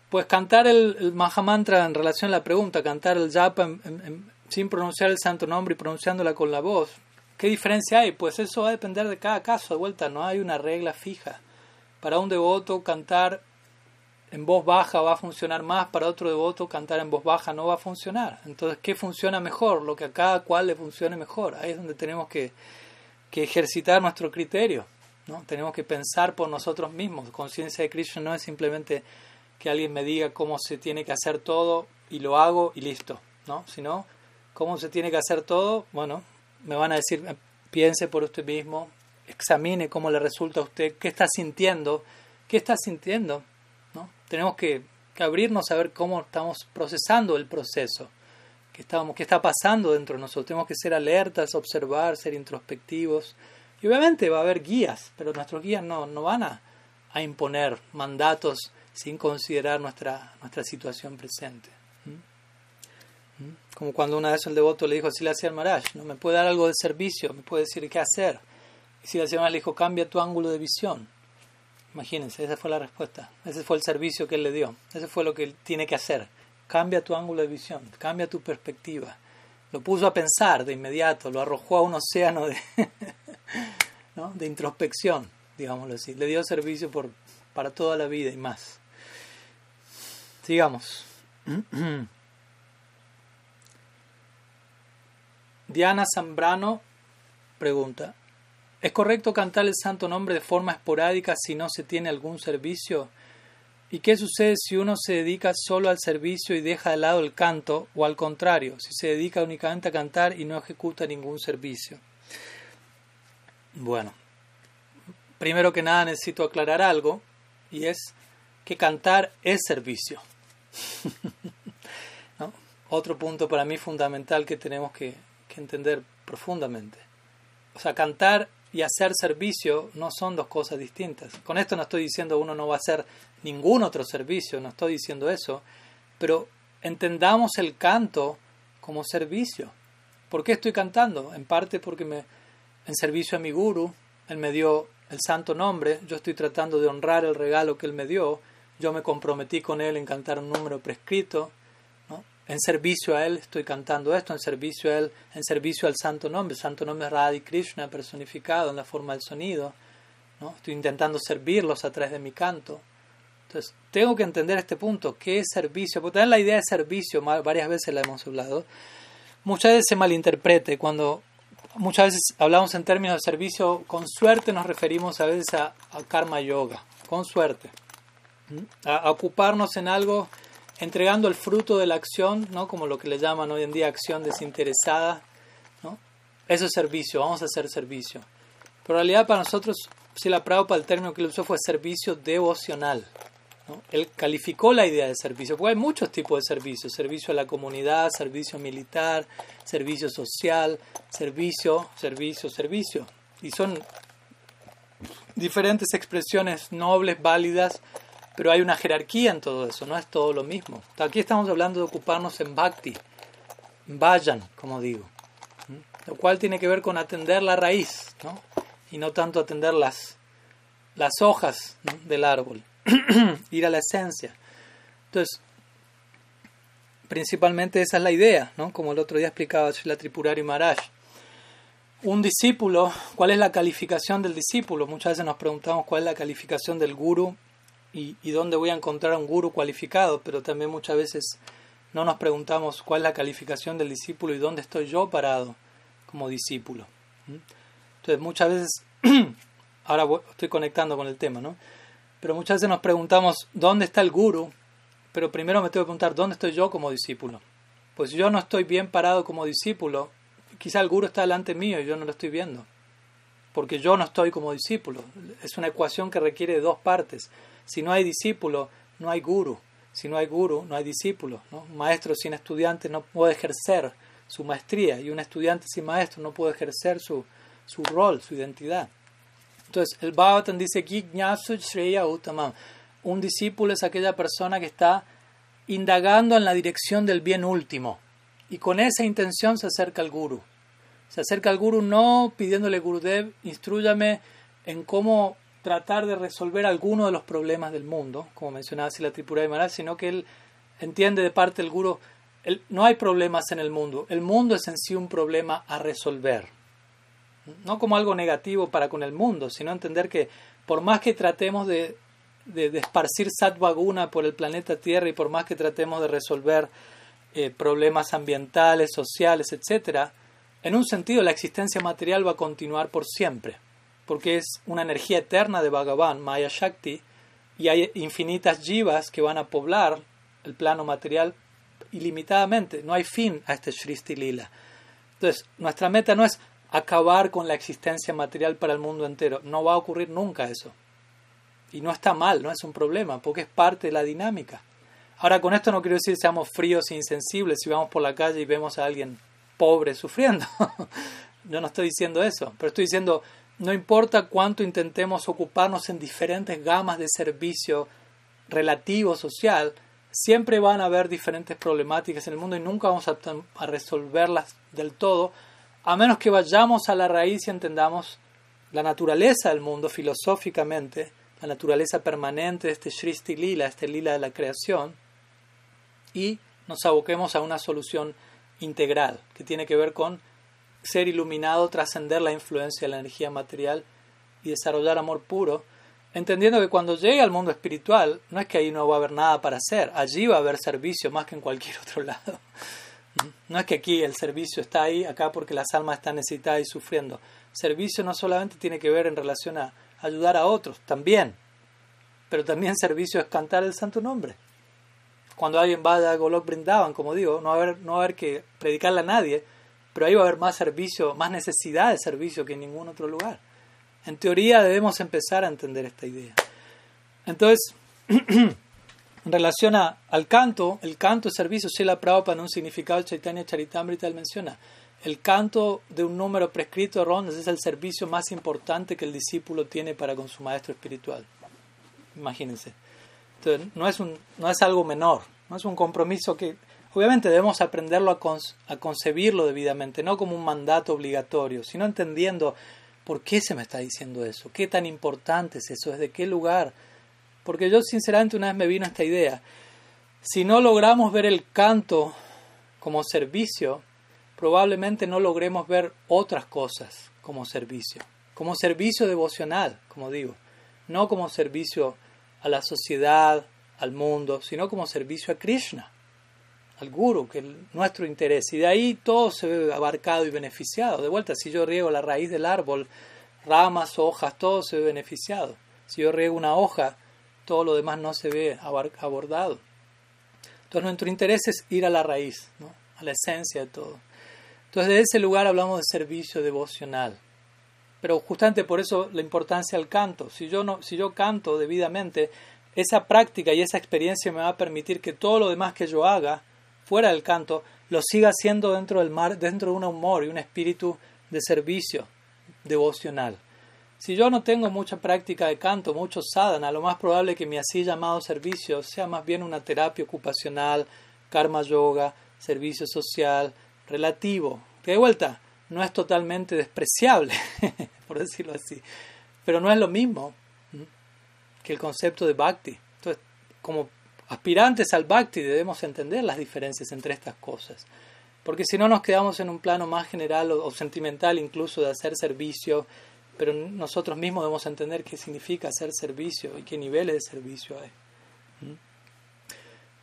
pues cantar el, el Mahamantra en relación a la pregunta, cantar el japa sin pronunciar el santo nombre y pronunciándola con la voz, ¿qué diferencia hay? Pues eso va a depender de cada caso, de vuelta, no hay una regla fija. Para un devoto cantar en voz baja va a funcionar más, para otro devoto cantar en voz baja no va a funcionar. Entonces, ¿qué funciona mejor? Lo que a cada cual le funcione mejor. Ahí es donde tenemos que, que ejercitar nuestro criterio. ¿No? Tenemos que pensar por nosotros mismos. Conciencia de Krishna no es simplemente que alguien me diga cómo se tiene que hacer todo y lo hago y listo. ¿no? Sino, cómo se tiene que hacer todo, bueno, me van a decir, piense por usted mismo, examine cómo le resulta a usted, qué está sintiendo, qué está sintiendo tenemos que, abrirnos a ver cómo estamos procesando el proceso, qué, qué está pasando dentro de nosotros. Tenemos que ser alertas, observar, ser introspectivos. Y obviamente va a haber guías, pero nuestros guías no, no van a, imponer mandatos sin considerar nuestra, nuestra situación presente. ¿Mm? ¿Mm? Como cuando una vez el devoto le dijo a Silas Maharaj, ¿no? me puede dar algo de servicio, me puede decir qué hacer. Y Silas Maharaj le dijo, cambia tu ángulo de visión. Imagínense, esa fue la respuesta. Ese fue el servicio que él le dio. Ese fue lo que él tiene que hacer. Cambia tu ángulo de visión, cambia tu perspectiva. Lo puso a pensar de inmediato, lo arrojó a un océano de, de introspección, digámoslo así. Le dio servicio por, para toda la vida y más. Sigamos. Diana Zambrano pregunta, ¿es correcto cantar el santo nombre de forma esporádica si no se tiene algún servicio? ¿Y qué sucede si uno se dedica solo al servicio y deja de lado el canto o al contrario, si se dedica únicamente a cantar y no ejecuta ningún servicio? Bueno, primero que nada necesito aclarar algo y es que cantar es servicio. Otro punto para mí fundamental que tenemos que, entender profundamente. O sea, cantar y hacer servicio no son dos cosas distintas. Con esto no estoy diciendo uno no va a hacer ningún otro servicio, no estoy diciendo eso, pero entendamos el canto como servicio. ¿Por qué estoy cantando? En parte porque me, en servicio a mi guru, él me dio el santo nombre, yo estoy tratando de honrar el regalo que él me dio, yo me comprometí con él en cantar un número prescrito, en servicio a él estoy cantando esto, en servicio a él, en servicio al santo nombre, el santo nombre es Radhi Krishna personificado en la forma del sonido, estoy intentando servirlos a través de mi canto. Entonces, tengo que entender este punto, ¿qué es servicio? Porque tener la idea de servicio, varias veces la hemos hablado, muchas veces se malinterprete cuando muchas veces hablamos en términos de servicio, con suerte nos referimos a veces a karma yoga, con suerte a, ocuparnos en algo entregando el fruto de la acción, ¿no? como lo que le llaman hoy en día acción desinteresada. ¿no? Eso es servicio, vamos a hacer servicio. Pero en realidad para nosotros, si la para el término que él usó fue servicio devocional. Él calificó la idea de servicio, porque hay muchos tipos de servicios, servicio a la comunidad, servicio militar, servicio social, servicio, servicio, servicio. Y son diferentes expresiones nobles, válidas, pero hay una jerarquía en todo eso, no es todo lo mismo. Aquí estamos hablando de ocuparnos en bhakti, vayan, como digo, lo cual tiene que ver con atender la raíz, ¿no? y no tanto atender las, las hojas del árbol, ir a la esencia. Entonces, principalmente esa es la idea, ¿no? como el otro día explicaba la Tripurari Maharaj. Un discípulo, ¿cuál es la calificación del discípulo? Muchas veces nos preguntamos cuál es la calificación del guru y, dónde voy a encontrar a un guru cualificado, pero también muchas veces no nos preguntamos cuál es la calificación del discípulo y dónde estoy yo parado como discípulo. Entonces muchas veces, ahora estoy conectando con el tema, ¿no? Pero muchas veces nos preguntamos dónde está el guru, pero primero me tengo que preguntar dónde estoy yo como discípulo. Pues yo no estoy bien parado como discípulo, quizá el guru está delante mío y yo no lo estoy viendo, porque yo no estoy como discípulo. Es una ecuación que requiere de dos partes. Si no hay discípulo, no hay guru. Si no hay guru, no hay discípulo. Un maestro sin estudiante no puede ejercer su maestría y un estudiante sin maestro no puede ejercer su, su rol, su identidad. Entonces, el Bhagavatam dice, Shreya Uttamam. Un discípulo es aquella persona que está indagando en la dirección del bien último. Y con esa intención se acerca al guru. Se acerca al guru no pidiéndole Gurudev, instruyame en cómo tratar de resolver alguno de los problemas del mundo, como mencionaba así la Tripura de Maharaj, sino que él entiende de parte del guru, no hay problemas en el mundo, el mundo es en sí un problema a resolver. No como algo negativo para con el mundo, sino entender que por más que tratemos de, de, esparcir satvaguna por el planeta Tierra y por más que tratemos de resolver eh, problemas ambientales, sociales, etc., en un sentido la existencia material va a continuar por siempre porque es una energía eterna de Bhagavan, Maya Shakti, y hay infinitas jivas que van a poblar el plano material ilimitadamente. No hay fin a este Shristi Lila. Entonces, nuestra meta no es acabar con la existencia material para el mundo entero. No va a ocurrir nunca eso. Y no está mal, no es un problema, porque es parte de la dinámica. Ahora, con esto no quiero decir seamos fríos e insensibles si vamos por la calle y vemos a alguien pobre sufriendo. Yo no estoy diciendo eso, pero estoy diciendo no importa cuánto intentemos ocuparnos en diferentes gamas de servicio relativo social, siempre van a haber diferentes problemáticas en el mundo y nunca vamos a, resolverlas del todo, a menos que vayamos a la raíz y entendamos la naturaleza del mundo filosóficamente, la naturaleza permanente de este Shristi Lila, este Lila de la creación, y nos aboquemos a una solución integral que tiene que ver con ser iluminado, trascender la influencia de la energía material y desarrollar amor puro entendiendo que cuando llegue al mundo espiritual, no es que ahí no va a haber nada para hacer, allí va a haber servicio más que en cualquier otro lado. No es que aquí el servicio está ahí, acá porque las almas están necesitadas y sufriendo. Servicio no solamente tiene que ver en relación a ayudar a otros, también, pero también servicio es cantar el santo nombre. Cuando alguien vaya a Golok Brindavan, como digo, no haber, no va a haber que predicarle a nadie, pero ahí va a haber más servicio, más necesidad de servicio que en ningún otro lugar. En teoría debemos empezar a entender esta idea. Entonces, en relación al canto, el canto es servicio, Shila Prabhupada en un significado Chaitanya Charitamrita él menciona, el canto de un número prescrito de rondas es el servicio más importante que el discípulo tiene para con su maestro espiritual. Imagínense. Entonces, no es, un, no es algo menor, no es un compromiso que obviamente debemos aprenderlo a, a concebirlo debidamente, no como un mandato obligatorio, sino entendiendo ¿Por qué se me está diciendo eso? ¿Qué tan importante es eso? ¿Desde qué lugar? Porque yo sinceramente una vez me vino esta idea. Si no logramos ver el canto como servicio, probablemente no logremos ver otras cosas como servicio. Como servicio devocional, como digo. No como servicio a la sociedad, al mundo, sino como servicio a Krishna al guru, que es nuestro interés. Y de ahí todo se ve abarcado y beneficiado. De vuelta, si yo riego la raíz del árbol, ramas, hojas, todo se ve beneficiado. Si yo riego una hoja, todo lo demás no se ve abordado. Entonces nuestro interés es ir a la raíz, ¿no? a la esencia de todo. Entonces de ese lugar hablamos de servicio devocional. Pero justamente por eso la importancia del canto. Si yo, no, si yo canto debidamente, esa práctica y esa experiencia me va a permitir que todo lo demás que yo haga fuera del canto, lo siga haciendo dentro del mar, dentro de un humor y un espíritu de servicio devocional. Si yo no tengo mucha práctica de canto, mucho sadhana, lo más probable que mi así llamado servicio sea más bien una terapia ocupacional, karma yoga, servicio social, relativo, que de vuelta no es totalmente despreciable, por decirlo así, pero no es lo mismo que el concepto de bhakti. Entonces, como aspirantes al bhakti debemos entender las diferencias entre estas cosas. Porque si no nos quedamos en un plano más general o, sentimental incluso de hacer servicio, pero nosotros mismos debemos entender qué significa hacer servicio y qué niveles de servicio hay. ¿Mm?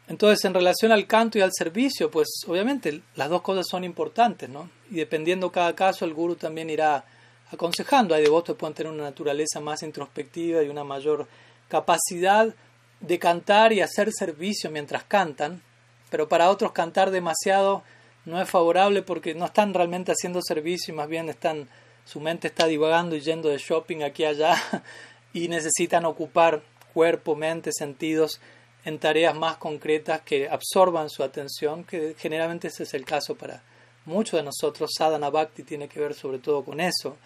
Entonces, en relación al canto y al servicio, pues obviamente las dos cosas son importantes, ¿no? Y dependiendo cada caso, el guru también irá aconsejando. Hay devotos que pueden tener una naturaleza más introspectiva y una mayor capacidad de cantar y hacer servicio mientras cantan, pero para otros cantar demasiado no es favorable porque no están realmente haciendo servicio y más bien están su mente está divagando y yendo de shopping aquí y allá y necesitan ocupar cuerpo, mente, sentidos en tareas más concretas que absorban su atención, que generalmente ese es el caso para muchos de nosotros. Sadhana Bhakti tiene que ver sobre todo con eso,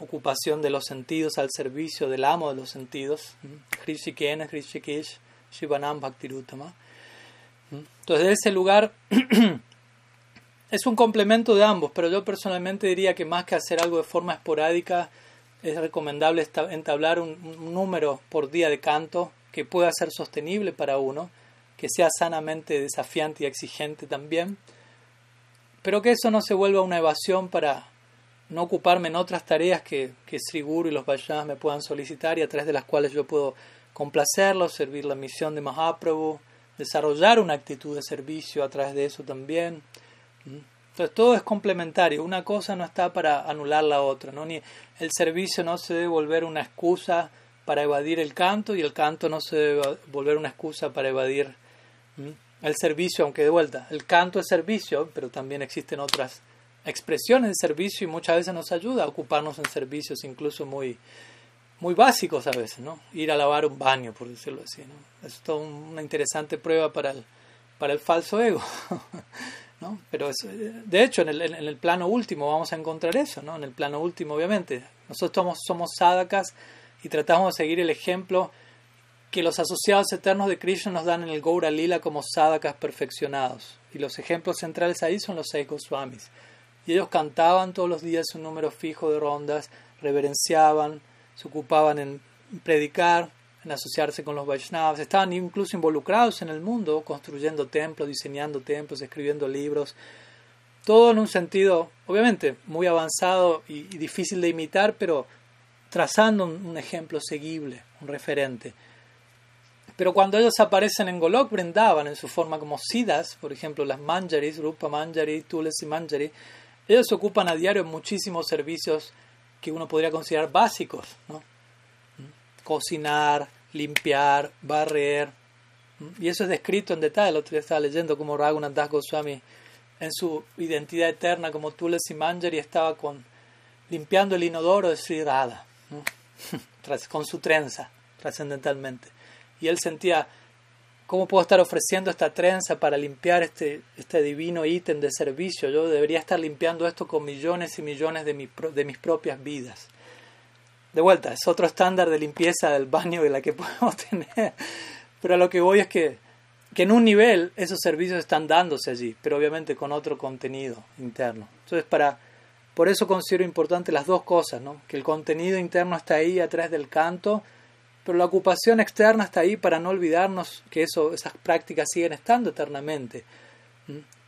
ocupación de los sentidos al servicio del amo de los sentidos, Hrishikesh, Hrishikesh, Shivanam Bhaktirutama. Entonces, de ese lugar es un complemento de ambos, pero yo personalmente diría que más que hacer algo de forma esporádica, es recomendable entablar un, número por día de canto que pueda ser sostenible para uno, que sea sanamente desafiante y exigente también, pero que eso no se vuelva una evasión para no ocuparme en otras tareas que, que Sri y los Vaishnavas me puedan solicitar y a través de las cuales yo puedo complacerlos, servir la misión de Mahaprabhu, desarrollar una actitud de servicio a través de eso también. Entonces todo es complementario, una cosa no está para anular la otra, ¿no? Ni el servicio no se debe volver una excusa para evadir el canto y el canto no se debe volver una excusa para evadir el servicio, aunque de vuelta, el canto es servicio, pero también existen otras expresiones de servicio y muchas veces nos ayuda a ocuparnos en servicios incluso muy, muy básicos a veces, ¿no? Ir a lavar un baño, por decirlo así, ¿no? Es una interesante prueba para el, para el falso ego, Pero de hecho, en el, en el plano último vamos a encontrar eso, ¿no? En el plano último, obviamente. Nosotros somos, somos sadakas y tratamos de seguir el ejemplo que los asociados eternos de Krishna nos dan en el Gaura Lila como sadakas perfeccionados. Y los ejemplos centrales ahí son los seis Goswamis. Y ellos cantaban todos los días un número fijo de rondas, reverenciaban, se ocupaban en predicar, en asociarse con los Vaishnavas, estaban incluso involucrados en el mundo, construyendo templos, diseñando templos, escribiendo libros, todo en un sentido, obviamente, muy avanzado y, difícil de imitar, pero trazando un, ejemplo seguible, un referente. Pero cuando ellos aparecen en Golok Brindavan en su forma como siddhas, por ejemplo las manjaris, Rupa Manjari, Tulasi Manjari, ellos ocupan a diario muchísimos servicios que uno podría considerar básicos, ¿no? Cocinar, limpiar, barrer, y eso es descrito en detalle. El otro día estaba leyendo como Raghunath Goswami en su identidad eterna como Tulasi Manjari estaba con, limpiando el inodoro de Sri Radha, con su trenza, trascendentalmente. Y él sentía, ¿cómo puedo estar ofreciendo esta trenza para limpiar este, este divino ítem de servicio? Yo debería estar limpiando esto con millones y millones de, de mis propias vidas. De vuelta, es otro estándar de limpieza del baño de la que podemos tener. Pero a lo que voy es que, que en un nivel esos servicios están dándose allí, pero obviamente con otro contenido interno. Entonces, para, por eso considero importante las dos cosas, ¿no? que el contenido interno está ahí a través del canto, pero la ocupación externa está ahí para no olvidarnos que eso, esas prácticas siguen estando eternamente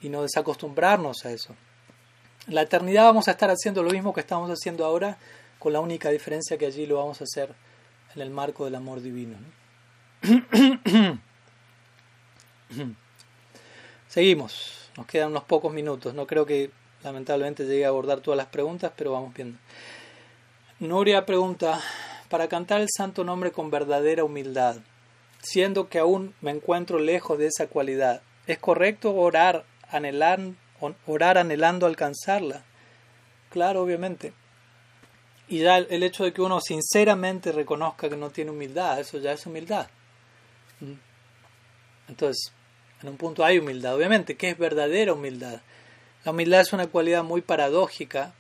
y no desacostumbrarnos a eso. En la eternidad vamos a estar haciendo lo mismo que estamos haciendo ahora, con la única diferencia que allí lo vamos a hacer en el marco del amor divino. Seguimos, nos quedan unos pocos minutos. No creo que lamentablemente llegue a abordar todas las preguntas, pero vamos viendo. Nuria pregunta, para cantar el santo nombre con verdadera humildad, siendo que aún me encuentro lejos de esa cualidad, ¿es correcto orar, orar anhelando alcanzarla? Claro, obviamente. Y ya el hecho de que uno sinceramente reconozca que no tiene humildad, eso ya es humildad. Entonces, en un punto hay humildad. Obviamente, ¿qué es verdadera humildad? La humildad es una cualidad muy paradójica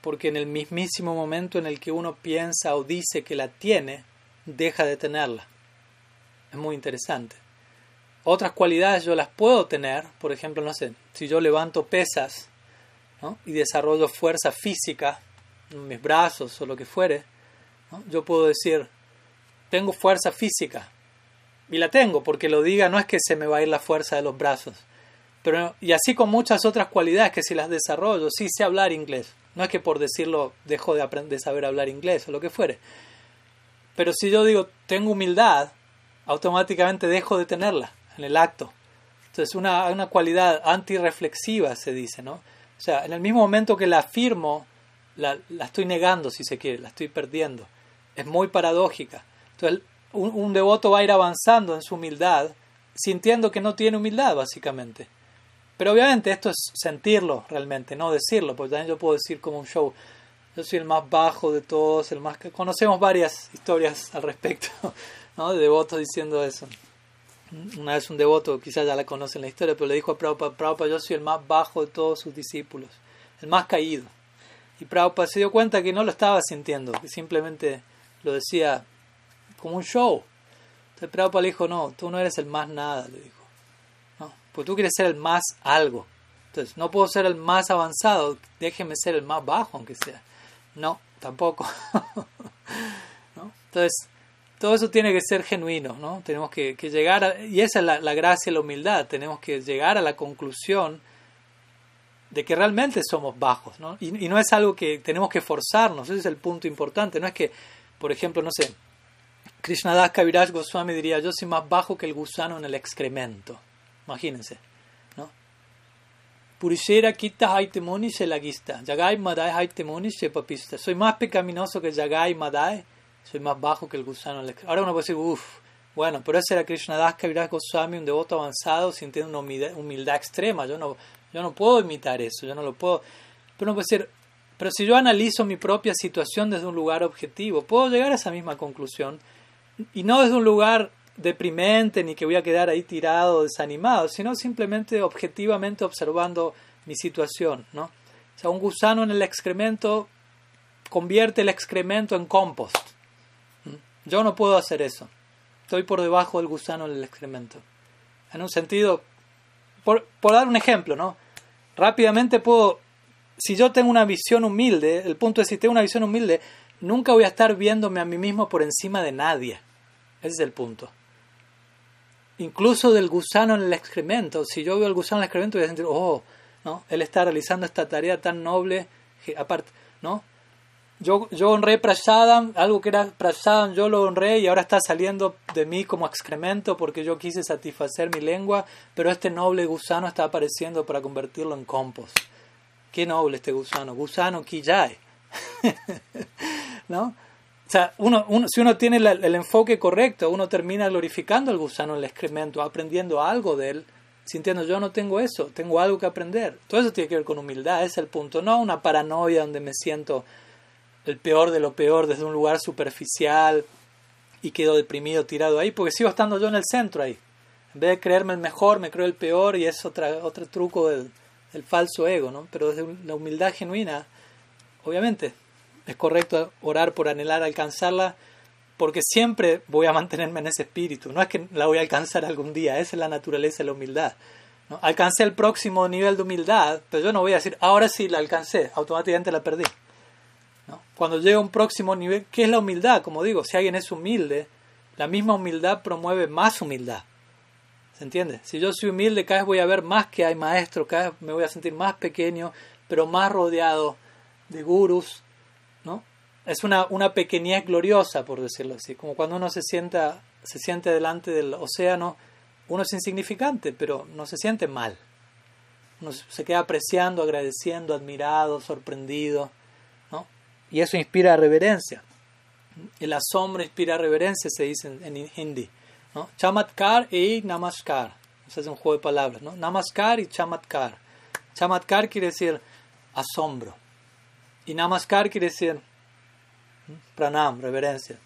porque en el mismísimo momento en el que uno piensa o dice que la tiene, deja de tenerla. Es muy interesante. Otras cualidades yo las puedo tener, por ejemplo, no sé, si yo levanto pesas y desarrollo fuerza física mis brazos o lo que fuere, yo puedo decir, tengo fuerza física, y la tengo, porque lo diga no es que se me va a ir la fuerza de los brazos. Pero, y así con muchas otras cualidades que si las desarrollo, sí sé hablar inglés. No es que por decirlo dejo de, de saber hablar inglés o lo que fuere. Pero si yo digo tengo humildad, automáticamente dejo de tenerla en el acto. Entonces, una, una cualidad antirreflexiva se dice, ¿no? O sea, en el mismo momento que la afirmo, la, la estoy negando, si se quiere, la estoy perdiendo. Es muy paradójica. Entonces, un, devoto va a ir avanzando en su humildad, sintiendo que no tiene humildad, básicamente. Pero obviamente esto es sentirlo realmente, no decirlo, porque también yo puedo decir como un show, yo soy el más bajo de todos, el más conocemos varias historias al respecto, ¿no? de devotos diciendo eso. Una vez un devoto, quizás ya la conocen la historia, pero le dijo a Prabhupada, Prabhupada, yo soy el más bajo de todos sus discípulos, el más caído. Y Prabhupada se dio cuenta que no lo estaba sintiendo, que simplemente lo decía como un show. Entonces Prabhupada le dijo, no, tú no eres el más nada, le dijo. No, pues tú quieres ser el más algo. Entonces, no puedo ser el más avanzado, déjeme ser el más bajo, aunque sea. No, tampoco. ¿No? Entonces, todo eso tiene que ser genuino, ¿no? Tenemos que, llegar a, y esa es la, la gracia y la humildad, tenemos que llegar a la conclusión de que realmente somos bajos, ¿no? Y, no es algo que tenemos que forzarnos, ese es el punto importante, no es que, por ejemplo, no sé, Krishnadas Kaviraj Goswami diría, yo soy más bajo que el gusano en el excremento. Imagínense, ¿no? Purishera kita haitemoni lagista. Yagai madai haitemoni papista. Soy más pecaminoso que Yagai madai, soy más bajo que el gusano en el excremento. Ahora uno puede decir, uff, bueno, pero ese era Krishnadas Kaviraj Goswami, un devoto avanzado, sintiendo una humildad, extrema. Yo no, yo no puedo imitar eso, yo no lo puedo. Pero uno puede decir, pero si yo analizo mi propia situación desde un lugar objetivo, puedo llegar a esa misma conclusión y no desde un lugar deprimente ni que voy a quedar ahí tirado, desanimado, sino simplemente objetivamente observando mi situación, ¿no? Sea, un gusano en el excremento convierte el excremento en compost. Yo no puedo hacer eso. Estoy por debajo del gusano en el excremento. En un sentido, por, por dar un ejemplo, ¿no? Rápidamente puedo, si yo tengo una visión humilde, el punto es si tengo una visión humilde, nunca voy a estar viéndome a mí mismo por encima de nadie. Ese es el punto. Incluso del gusano en el excremento. Si yo veo el gusano en el excremento, voy a sentir, oh, ¿no? Él está realizando esta tarea tan noble, aparte, ¿no? Yo, yo honré Prasadam, algo que era Prasadam, yo lo honré y ahora está saliendo de mí como excremento porque yo quise satisfacer mi lengua, pero este noble gusano está apareciendo para convertirlo en compost. Qué noble este gusano, gusano Kijay. ¿No? O sea, uno, uno, si uno tiene el enfoque correcto, uno termina glorificando al gusano en el excremento, aprendiendo algo de él, sintiendo yo no tengo eso, tengo algo que aprender. Todo eso tiene que ver con humildad, es el punto. No una paranoia donde me siento el peor de lo peor desde un lugar superficial y quedo deprimido tirado ahí, porque sigo estando yo en el centro ahí. En vez de creerme el mejor, me creo el peor y es otra, otro truco del, falso ego, ¿no? Pero desde la humildad genuina, obviamente, es correcto orar por anhelar alcanzarla, porque siempre voy a mantenerme en ese espíritu. No es que la voy a alcanzar algún día, esa es la naturaleza de la humildad. ¿no? Alcancé el próximo nivel de humildad, pero yo no voy a decir, ahora sí la alcancé, automáticamente la perdí. Cuando llega a un próximo nivel, ¿qué es la humildad? Como digo, si alguien es humilde, la misma humildad promueve más humildad. ¿Se entiende? Si yo soy humilde, cada vez voy a ver más que hay maestros, cada vez me voy a sentir más pequeño, pero más rodeado de gurus, ¿no? Es una, una pequeñez gloriosa, por decirlo así, como cuando uno se sienta, se siente delante del océano, uno es insignificante, pero no se siente mal. Uno se queda apreciando, agradeciendo, admirado, sorprendido. Y eso inspira reverencia. El asombro inspira reverencia, se dice en, hindi. Chamatkar y Namaskar. Ese es un juego de palabras. ¿no? Namaskar y Chamatkar. Chamatkar quiere decir asombro. Y Namaskar quiere decir pranam, reverencia.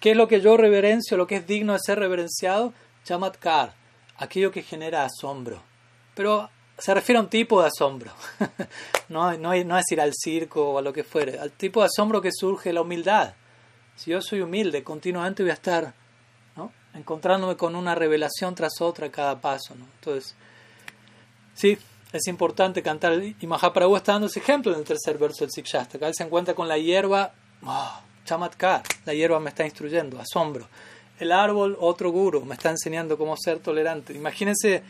¿Qué es lo que yo reverencio, lo que es digno de ser reverenciado? Chamatkar, aquello que genera asombro. Pero se refiere a un tipo de asombro. no, no, es ir al circo o a lo que fuere. Al tipo de asombro que surge la humildad. Si yo soy humilde, continuamente voy a estar encontrándome con una revelación tras otra cada paso. ¿no? Entonces, sí, es importante cantar. Y Mahaprabhu está dando ese ejemplo en el tercer verso del Sikshasta. Acá él se encuentra con la hierba, oh, chamatkar, la hierba me está instruyendo, asombro. El árbol, otro guru, me está enseñando cómo ser tolerante. Imagínense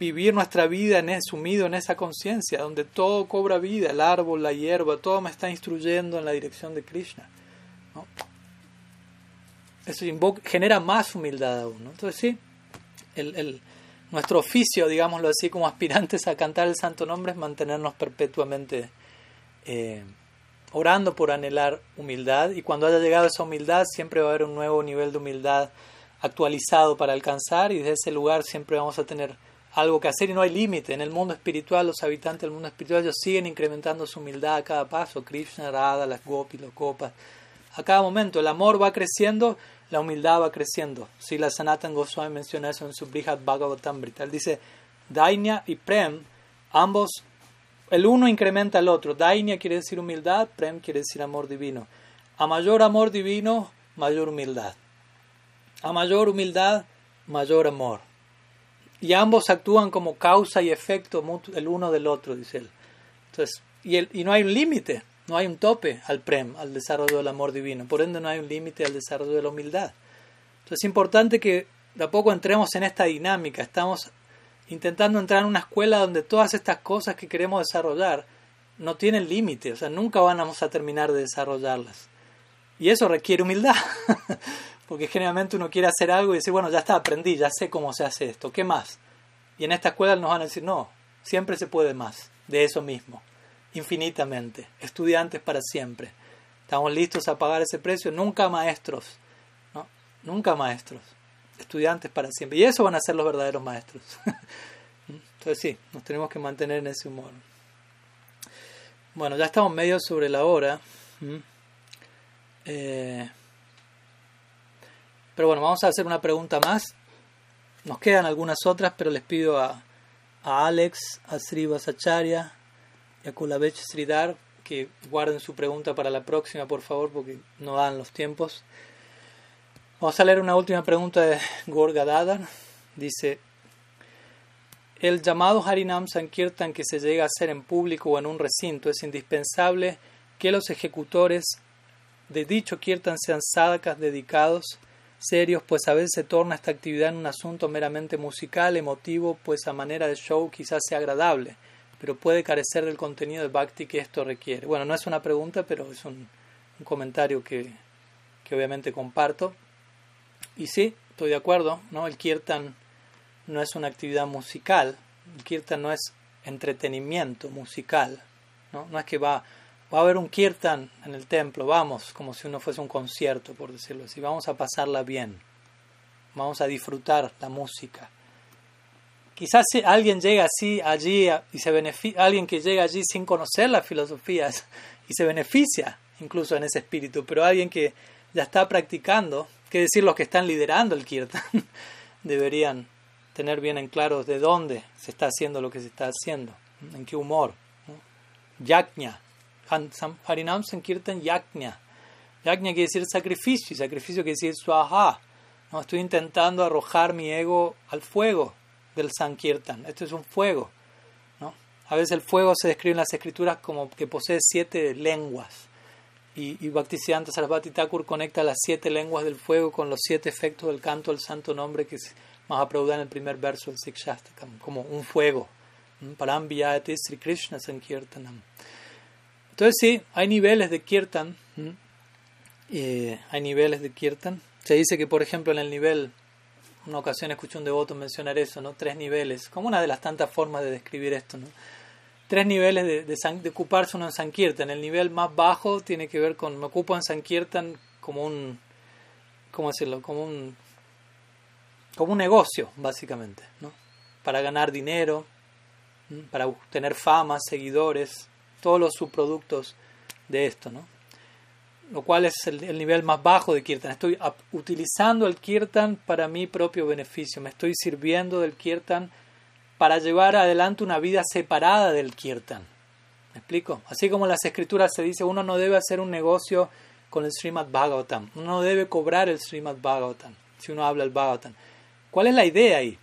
vivir nuestra vida en sumido en esa conciencia, donde todo cobra vida, el árbol, la hierba, todo me está instruyendo en la dirección de Krishna. Eso genera más humildad aún. Entonces sí, el, nuestro oficio, digámoslo así, como aspirantes a cantar el santo nombre es mantenernos perpetuamente eh, orando por anhelar humildad y cuando haya llegado esa humildad siempre va a haber un nuevo nivel de humildad actualizado para alcanzar y desde ese lugar siempre vamos a tener algo que hacer y no hay límite. En el mundo espiritual, los habitantes del mundo espiritual ellos siguen incrementando su humildad a cada paso. Krishna, Radha, las gopis, los copas. A cada momento el amor va creciendo, la humildad va creciendo. Si la Sanatan Goswami menciona eso en su Brihad Bhagavatamrita. Él dice, Dainya y Prem, ambos, el uno incrementa al otro. Dainya quiere decir humildad, Prem quiere decir amor divino. A mayor amor divino, mayor humildad. A mayor humildad, mayor amor. Y ambos actúan como causa y efecto el uno del otro, dice él. Entonces, y, y no hay un límite, no hay un tope al prem, al desarrollo del amor divino. Por ende, no hay un límite al desarrollo de la humildad. Entonces, es importante que de a poco entremos en esta dinámica. Estamos intentando entrar en una escuela donde todas estas cosas que queremos desarrollar no tienen límite, o sea, nunca vamos a terminar de desarrollarlas. Y eso requiere humildad. porque generalmente uno quiere hacer algo y decir, bueno, ya está, aprendí, ya sé cómo se hace esto, ¿qué más? Y en esta escuela nos van a decir, no, siempre se puede más, de eso mismo, infinitamente, estudiantes para siempre. Estamos listos a pagar ese precio, nunca maestros, ¿no? Nunca maestros, estudiantes para siempre. Y eso van a ser los verdaderos maestros. Entonces sí, nos tenemos que mantener en ese humor. Bueno, ya estamos medio sobre la hora. Eh, pero bueno, vamos a hacer una pregunta más. Nos quedan algunas otras, pero les pido a, a Alex, a Sri Vasacharya y a Kulavech Sridhar que guarden su pregunta para la próxima, por favor, porque no dan los tiempos. Vamos a leer una última pregunta de Gorga Dadar. Dice, el llamado Harinam Sankirtan que se llega a hacer en público o en un recinto es indispensable que los ejecutores de dicho Kirtan sean sadakas dedicados serios, pues a veces se torna esta actividad en un asunto meramente musical, emotivo, pues a manera de show quizás sea agradable, pero puede carecer del contenido de bhakti que esto requiere. Bueno, no es una pregunta, pero es un, un comentario que, que obviamente comparto. Y sí, estoy de acuerdo, ¿no? El kirtan no es una actividad musical, el kirtan no es entretenimiento musical, ¿no? No es que va, va a haber un kirtan en el templo, vamos, como si uno fuese un concierto, por decirlo así, vamos a pasarla bien, vamos a disfrutar la música. Quizás si alguien llega así allí y se beneficia, alguien que llega allí sin conocer las filosofías y se beneficia incluso en ese espíritu, pero alguien que ya está practicando, que decir los que están liderando el kirtan, deberían tener bien en claro de dónde se está haciendo lo que se está haciendo, en qué humor. Yajna. Harinam Sankirtan Yajna. Yajna quiere decir sacrificio, y sacrificio quiere decir swaha. ¿no? Estoy intentando arrojar mi ego al fuego del Sankirtan. Esto es un fuego. ¿no? A veces el fuego se describe en las escrituras como que posee siete lenguas. Y, y Bhaktisiddhanta Sarasvati Thakur conecta las siete lenguas del fuego con los siete efectos del canto del santo nombre que es más aplaudida en el primer verso del Sikshastakam, como un fuego. Parambhyate Sri Krishna Sankirtanam. Entonces sí, hay niveles de kirtan. Eh, hay niveles de kirtan. Se dice que, por ejemplo, en el nivel, una ocasión escuché un devoto mencionar eso, ¿no? Tres niveles, como una de las tantas formas de describir esto, ¿no? Tres niveles de, de, ocuparse uno en Sankirtan. El nivel más bajo tiene que ver con, me ocupo en Sankirtan como un, ¿cómo decirlo? Como un, como un negocio, básicamente, ¿no? Para ganar dinero, para tener fama, seguidores, todos los subproductos de esto, ¿no? Lo cual es el, nivel más bajo de Kirtan. Estoy utilizando el Kirtan para mi propio beneficio. Me estoy sirviendo del Kirtan para llevar adelante una vida separada del Kirtan. ¿Me explico? Así como en las escrituras se dice, uno no debe hacer un negocio con el Srimad Bhagavatam. Uno no debe cobrar el Srimad Bhagavatam si uno habla el Bhagavatam. ¿Cuál es la idea ahí?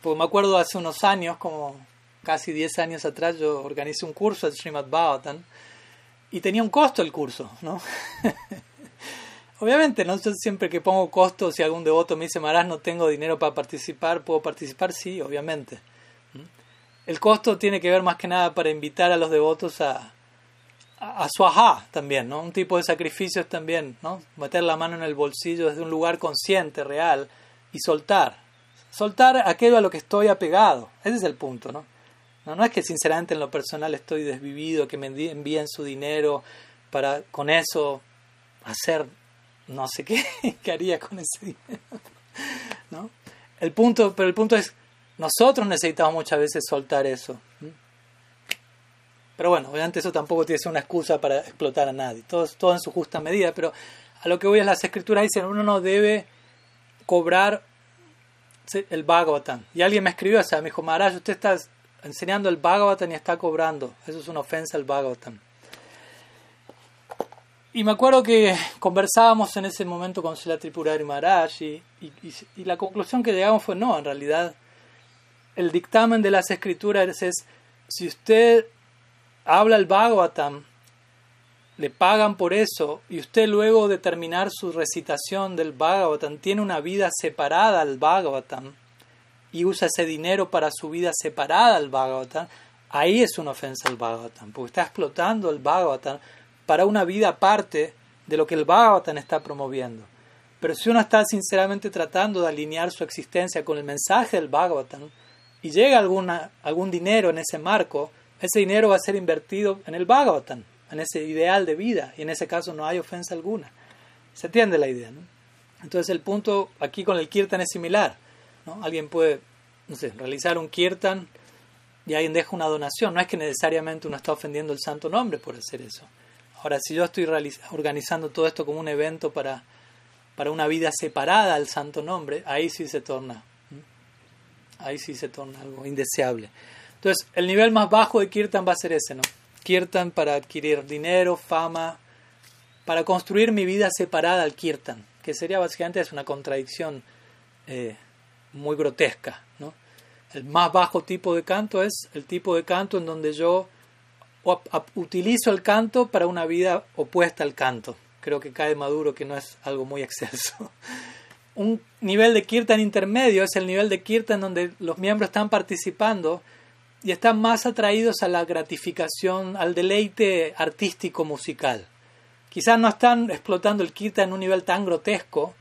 Porque me acuerdo hace unos años, como casi 10 años atrás yo organizé un curso de Srimad Bhavatan y tenía un costo el curso, ¿no? Obviamente, ¿no? Siempre que pongo costo, si algún devoto me dice, Marás, no tengo dinero para participar, ¿puedo participar? Sí, obviamente. El costo tiene que ver más que nada para invitar a los devotos a, a, su ajá también, ¿no? Un tipo de sacrificio es también, ¿no? Meter la mano en el bolsillo desde un lugar consciente, real, y soltar. Soltar aquello a lo que estoy apegado. Ese es el punto, ¿no? No, no es que sinceramente en lo personal estoy desvivido, que me envíen su dinero para con eso hacer no sé qué, qué haría con ese dinero. ¿No? El punto, pero el punto es, nosotros necesitamos muchas veces soltar eso. Pero bueno, obviamente eso tampoco tiene que ser una excusa para explotar a nadie, todo, todo en su justa medida, pero a lo que voy es las escrituras dicen, uno no debe cobrar el Bhagavatam. Y alguien me escribió, o sea, me dijo, Maharaj, usted está enseñando el Bhagavatam y está cobrando. Eso es una ofensa al Bhagavatam. Y me acuerdo que conversábamos en ese momento con Sila Tripurari Maharaj y, y, la conclusión que llegamos fue no, en realidad el dictamen de las escrituras es si usted habla el Bhagavatam, le pagan por eso y usted luego de terminar su recitación del Bhagavatam tiene una vida separada al Bhagavatam, y usa ese dinero para su vida separada al Bhagavatam, ahí es una ofensa al Bhagavatam, porque está explotando el Bhagavatam para una vida aparte de lo que el Bhagavatam está promoviendo. Pero si uno está sinceramente tratando de alinear su existencia con el mensaje del Bhagavatam y llega alguna, algún dinero en ese marco, ese dinero va a ser invertido en el Bhagavatam, en ese ideal de vida, y en ese caso no hay ofensa alguna. ¿Se entiende la idea? ¿no? Entonces el punto aquí con el kirtan es similar. Alguien puede, no sé, realizar un kirtan y alguien deja una donación. No es que necesariamente uno está ofendiendo el santo nombre por hacer eso. Ahora, si yo estoy organizando todo esto como un evento para, para una vida separada al santo nombre, ahí sí se torna, ahí sí se torna algo indeseable. Entonces, el nivel más bajo de kirtan va a ser ese, ¿no? Kirtan para adquirir dinero, fama, para construir mi vida separada al kirtan, que sería básicamente es una contradicción eh, muy grotesca. ¿no? El más bajo tipo de canto es el tipo de canto en donde yo utilizo el canto para una vida opuesta al canto. Creo que cae maduro que no es algo muy exceso. Un nivel de kirtan intermedio es el nivel de kirtan donde los miembros están participando y están más atraídos a la gratificación, al deleite artístico musical. Quizás no están explotando el kirtan en un nivel tan grotesco,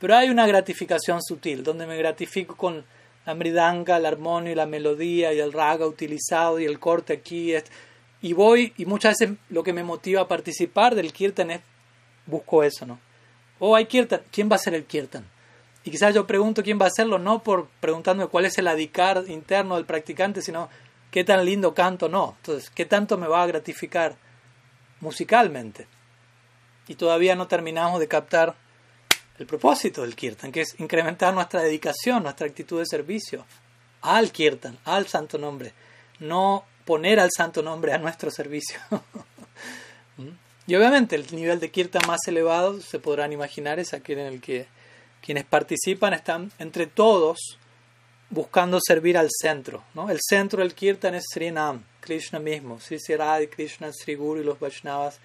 pero hay una gratificación sutil, donde me gratifico con la mridanga, el armonio y la melodía y el raga utilizado y el corte aquí. Y voy, y muchas veces lo que me motiva a participar del kirtan es, busco eso, ¿no? O hay kirtan, ¿quién va a ser el kirtan? Y quizás yo pregunto quién va a hacerlo, no por preguntándome cuál es el adicar interno del practicante, sino qué tan lindo canto no. Entonces, qué tanto me va a gratificar musicalmente. Y todavía no terminamos de captar el propósito del kirtan, que es incrementar nuestra dedicación, nuestra actitud de servicio al kirtan, al santo nombre, no poner al santo nombre a nuestro servicio. ¿Mm? y obviamente el nivel de kirtan más elevado, se podrán imaginar, es aquel en el que quienes participan están entre todos buscando servir al centro. ¿no? El centro del kirtan es Sri Nam, Krishna mismo, Sri Sri Krishna, Sri Guru y los Vaishnavas.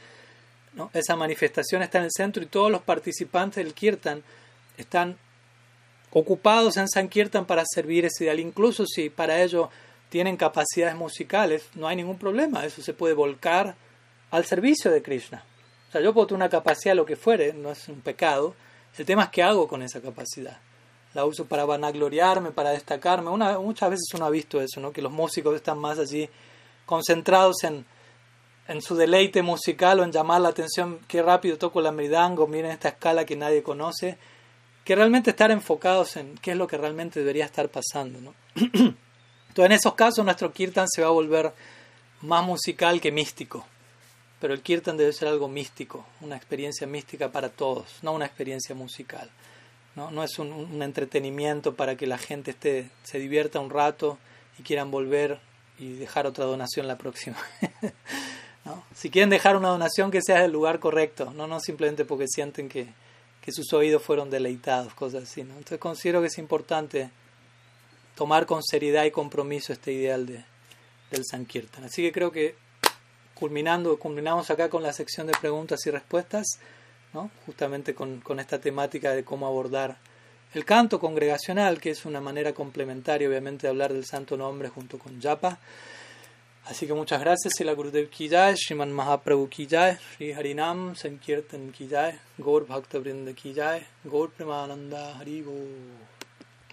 Esa manifestación está en el centro y todos los participantes del kirtan están ocupados en Sankirtan para servir ese ideal. Incluso si para ello tienen capacidades musicales, no hay ningún problema. Eso se puede volcar al servicio de Krishna. O sea, yo puedo tener una capacidad, lo que fuere, no es un pecado, el tema es qué hago con esa capacidad. La uso para vanagloriarme, para destacarme. Una, muchas veces uno ha visto eso, ¿no? que los músicos están más allí concentrados en, en su deleite musical o en llamar la atención, qué rápido toco la mridango, miren esta escala que nadie conoce, que realmente estar enfocados en qué es lo que realmente debería estar pasando. ¿no? Entonces en esos casos nuestro kirtan se va a volver más musical que místico pero el kirtan debe ser algo místico, una experiencia mística para todos, no una experiencia musical. No, no es un, entretenimiento para que la gente esté, se divierta un rato y quieran volver y dejar otra donación la próxima. Si quieren dejar una donación que sea del lugar correcto, no, no simplemente porque sienten que, que sus oídos fueron deleitados, cosas así. ¿no? Entonces considero que es importante tomar con seriedad y compromiso este ideal de, del Sankirtan. Así que creo que culminando, culminamos acá con la sección de preguntas y respuestas, ¿no? justamente con, con, esta temática de cómo abordar el canto congregacional, que es una manera complementaria, obviamente, de hablar del santo nombre junto con Japa. Así que muchas gracias, Sila Gurudev Kijay, Sriman Mahaprabhu Kijay, Sri Harinam Sankirtan Kijay, Gaur Bhakta Vrinda Kijay, Gaur Premananda Haribo.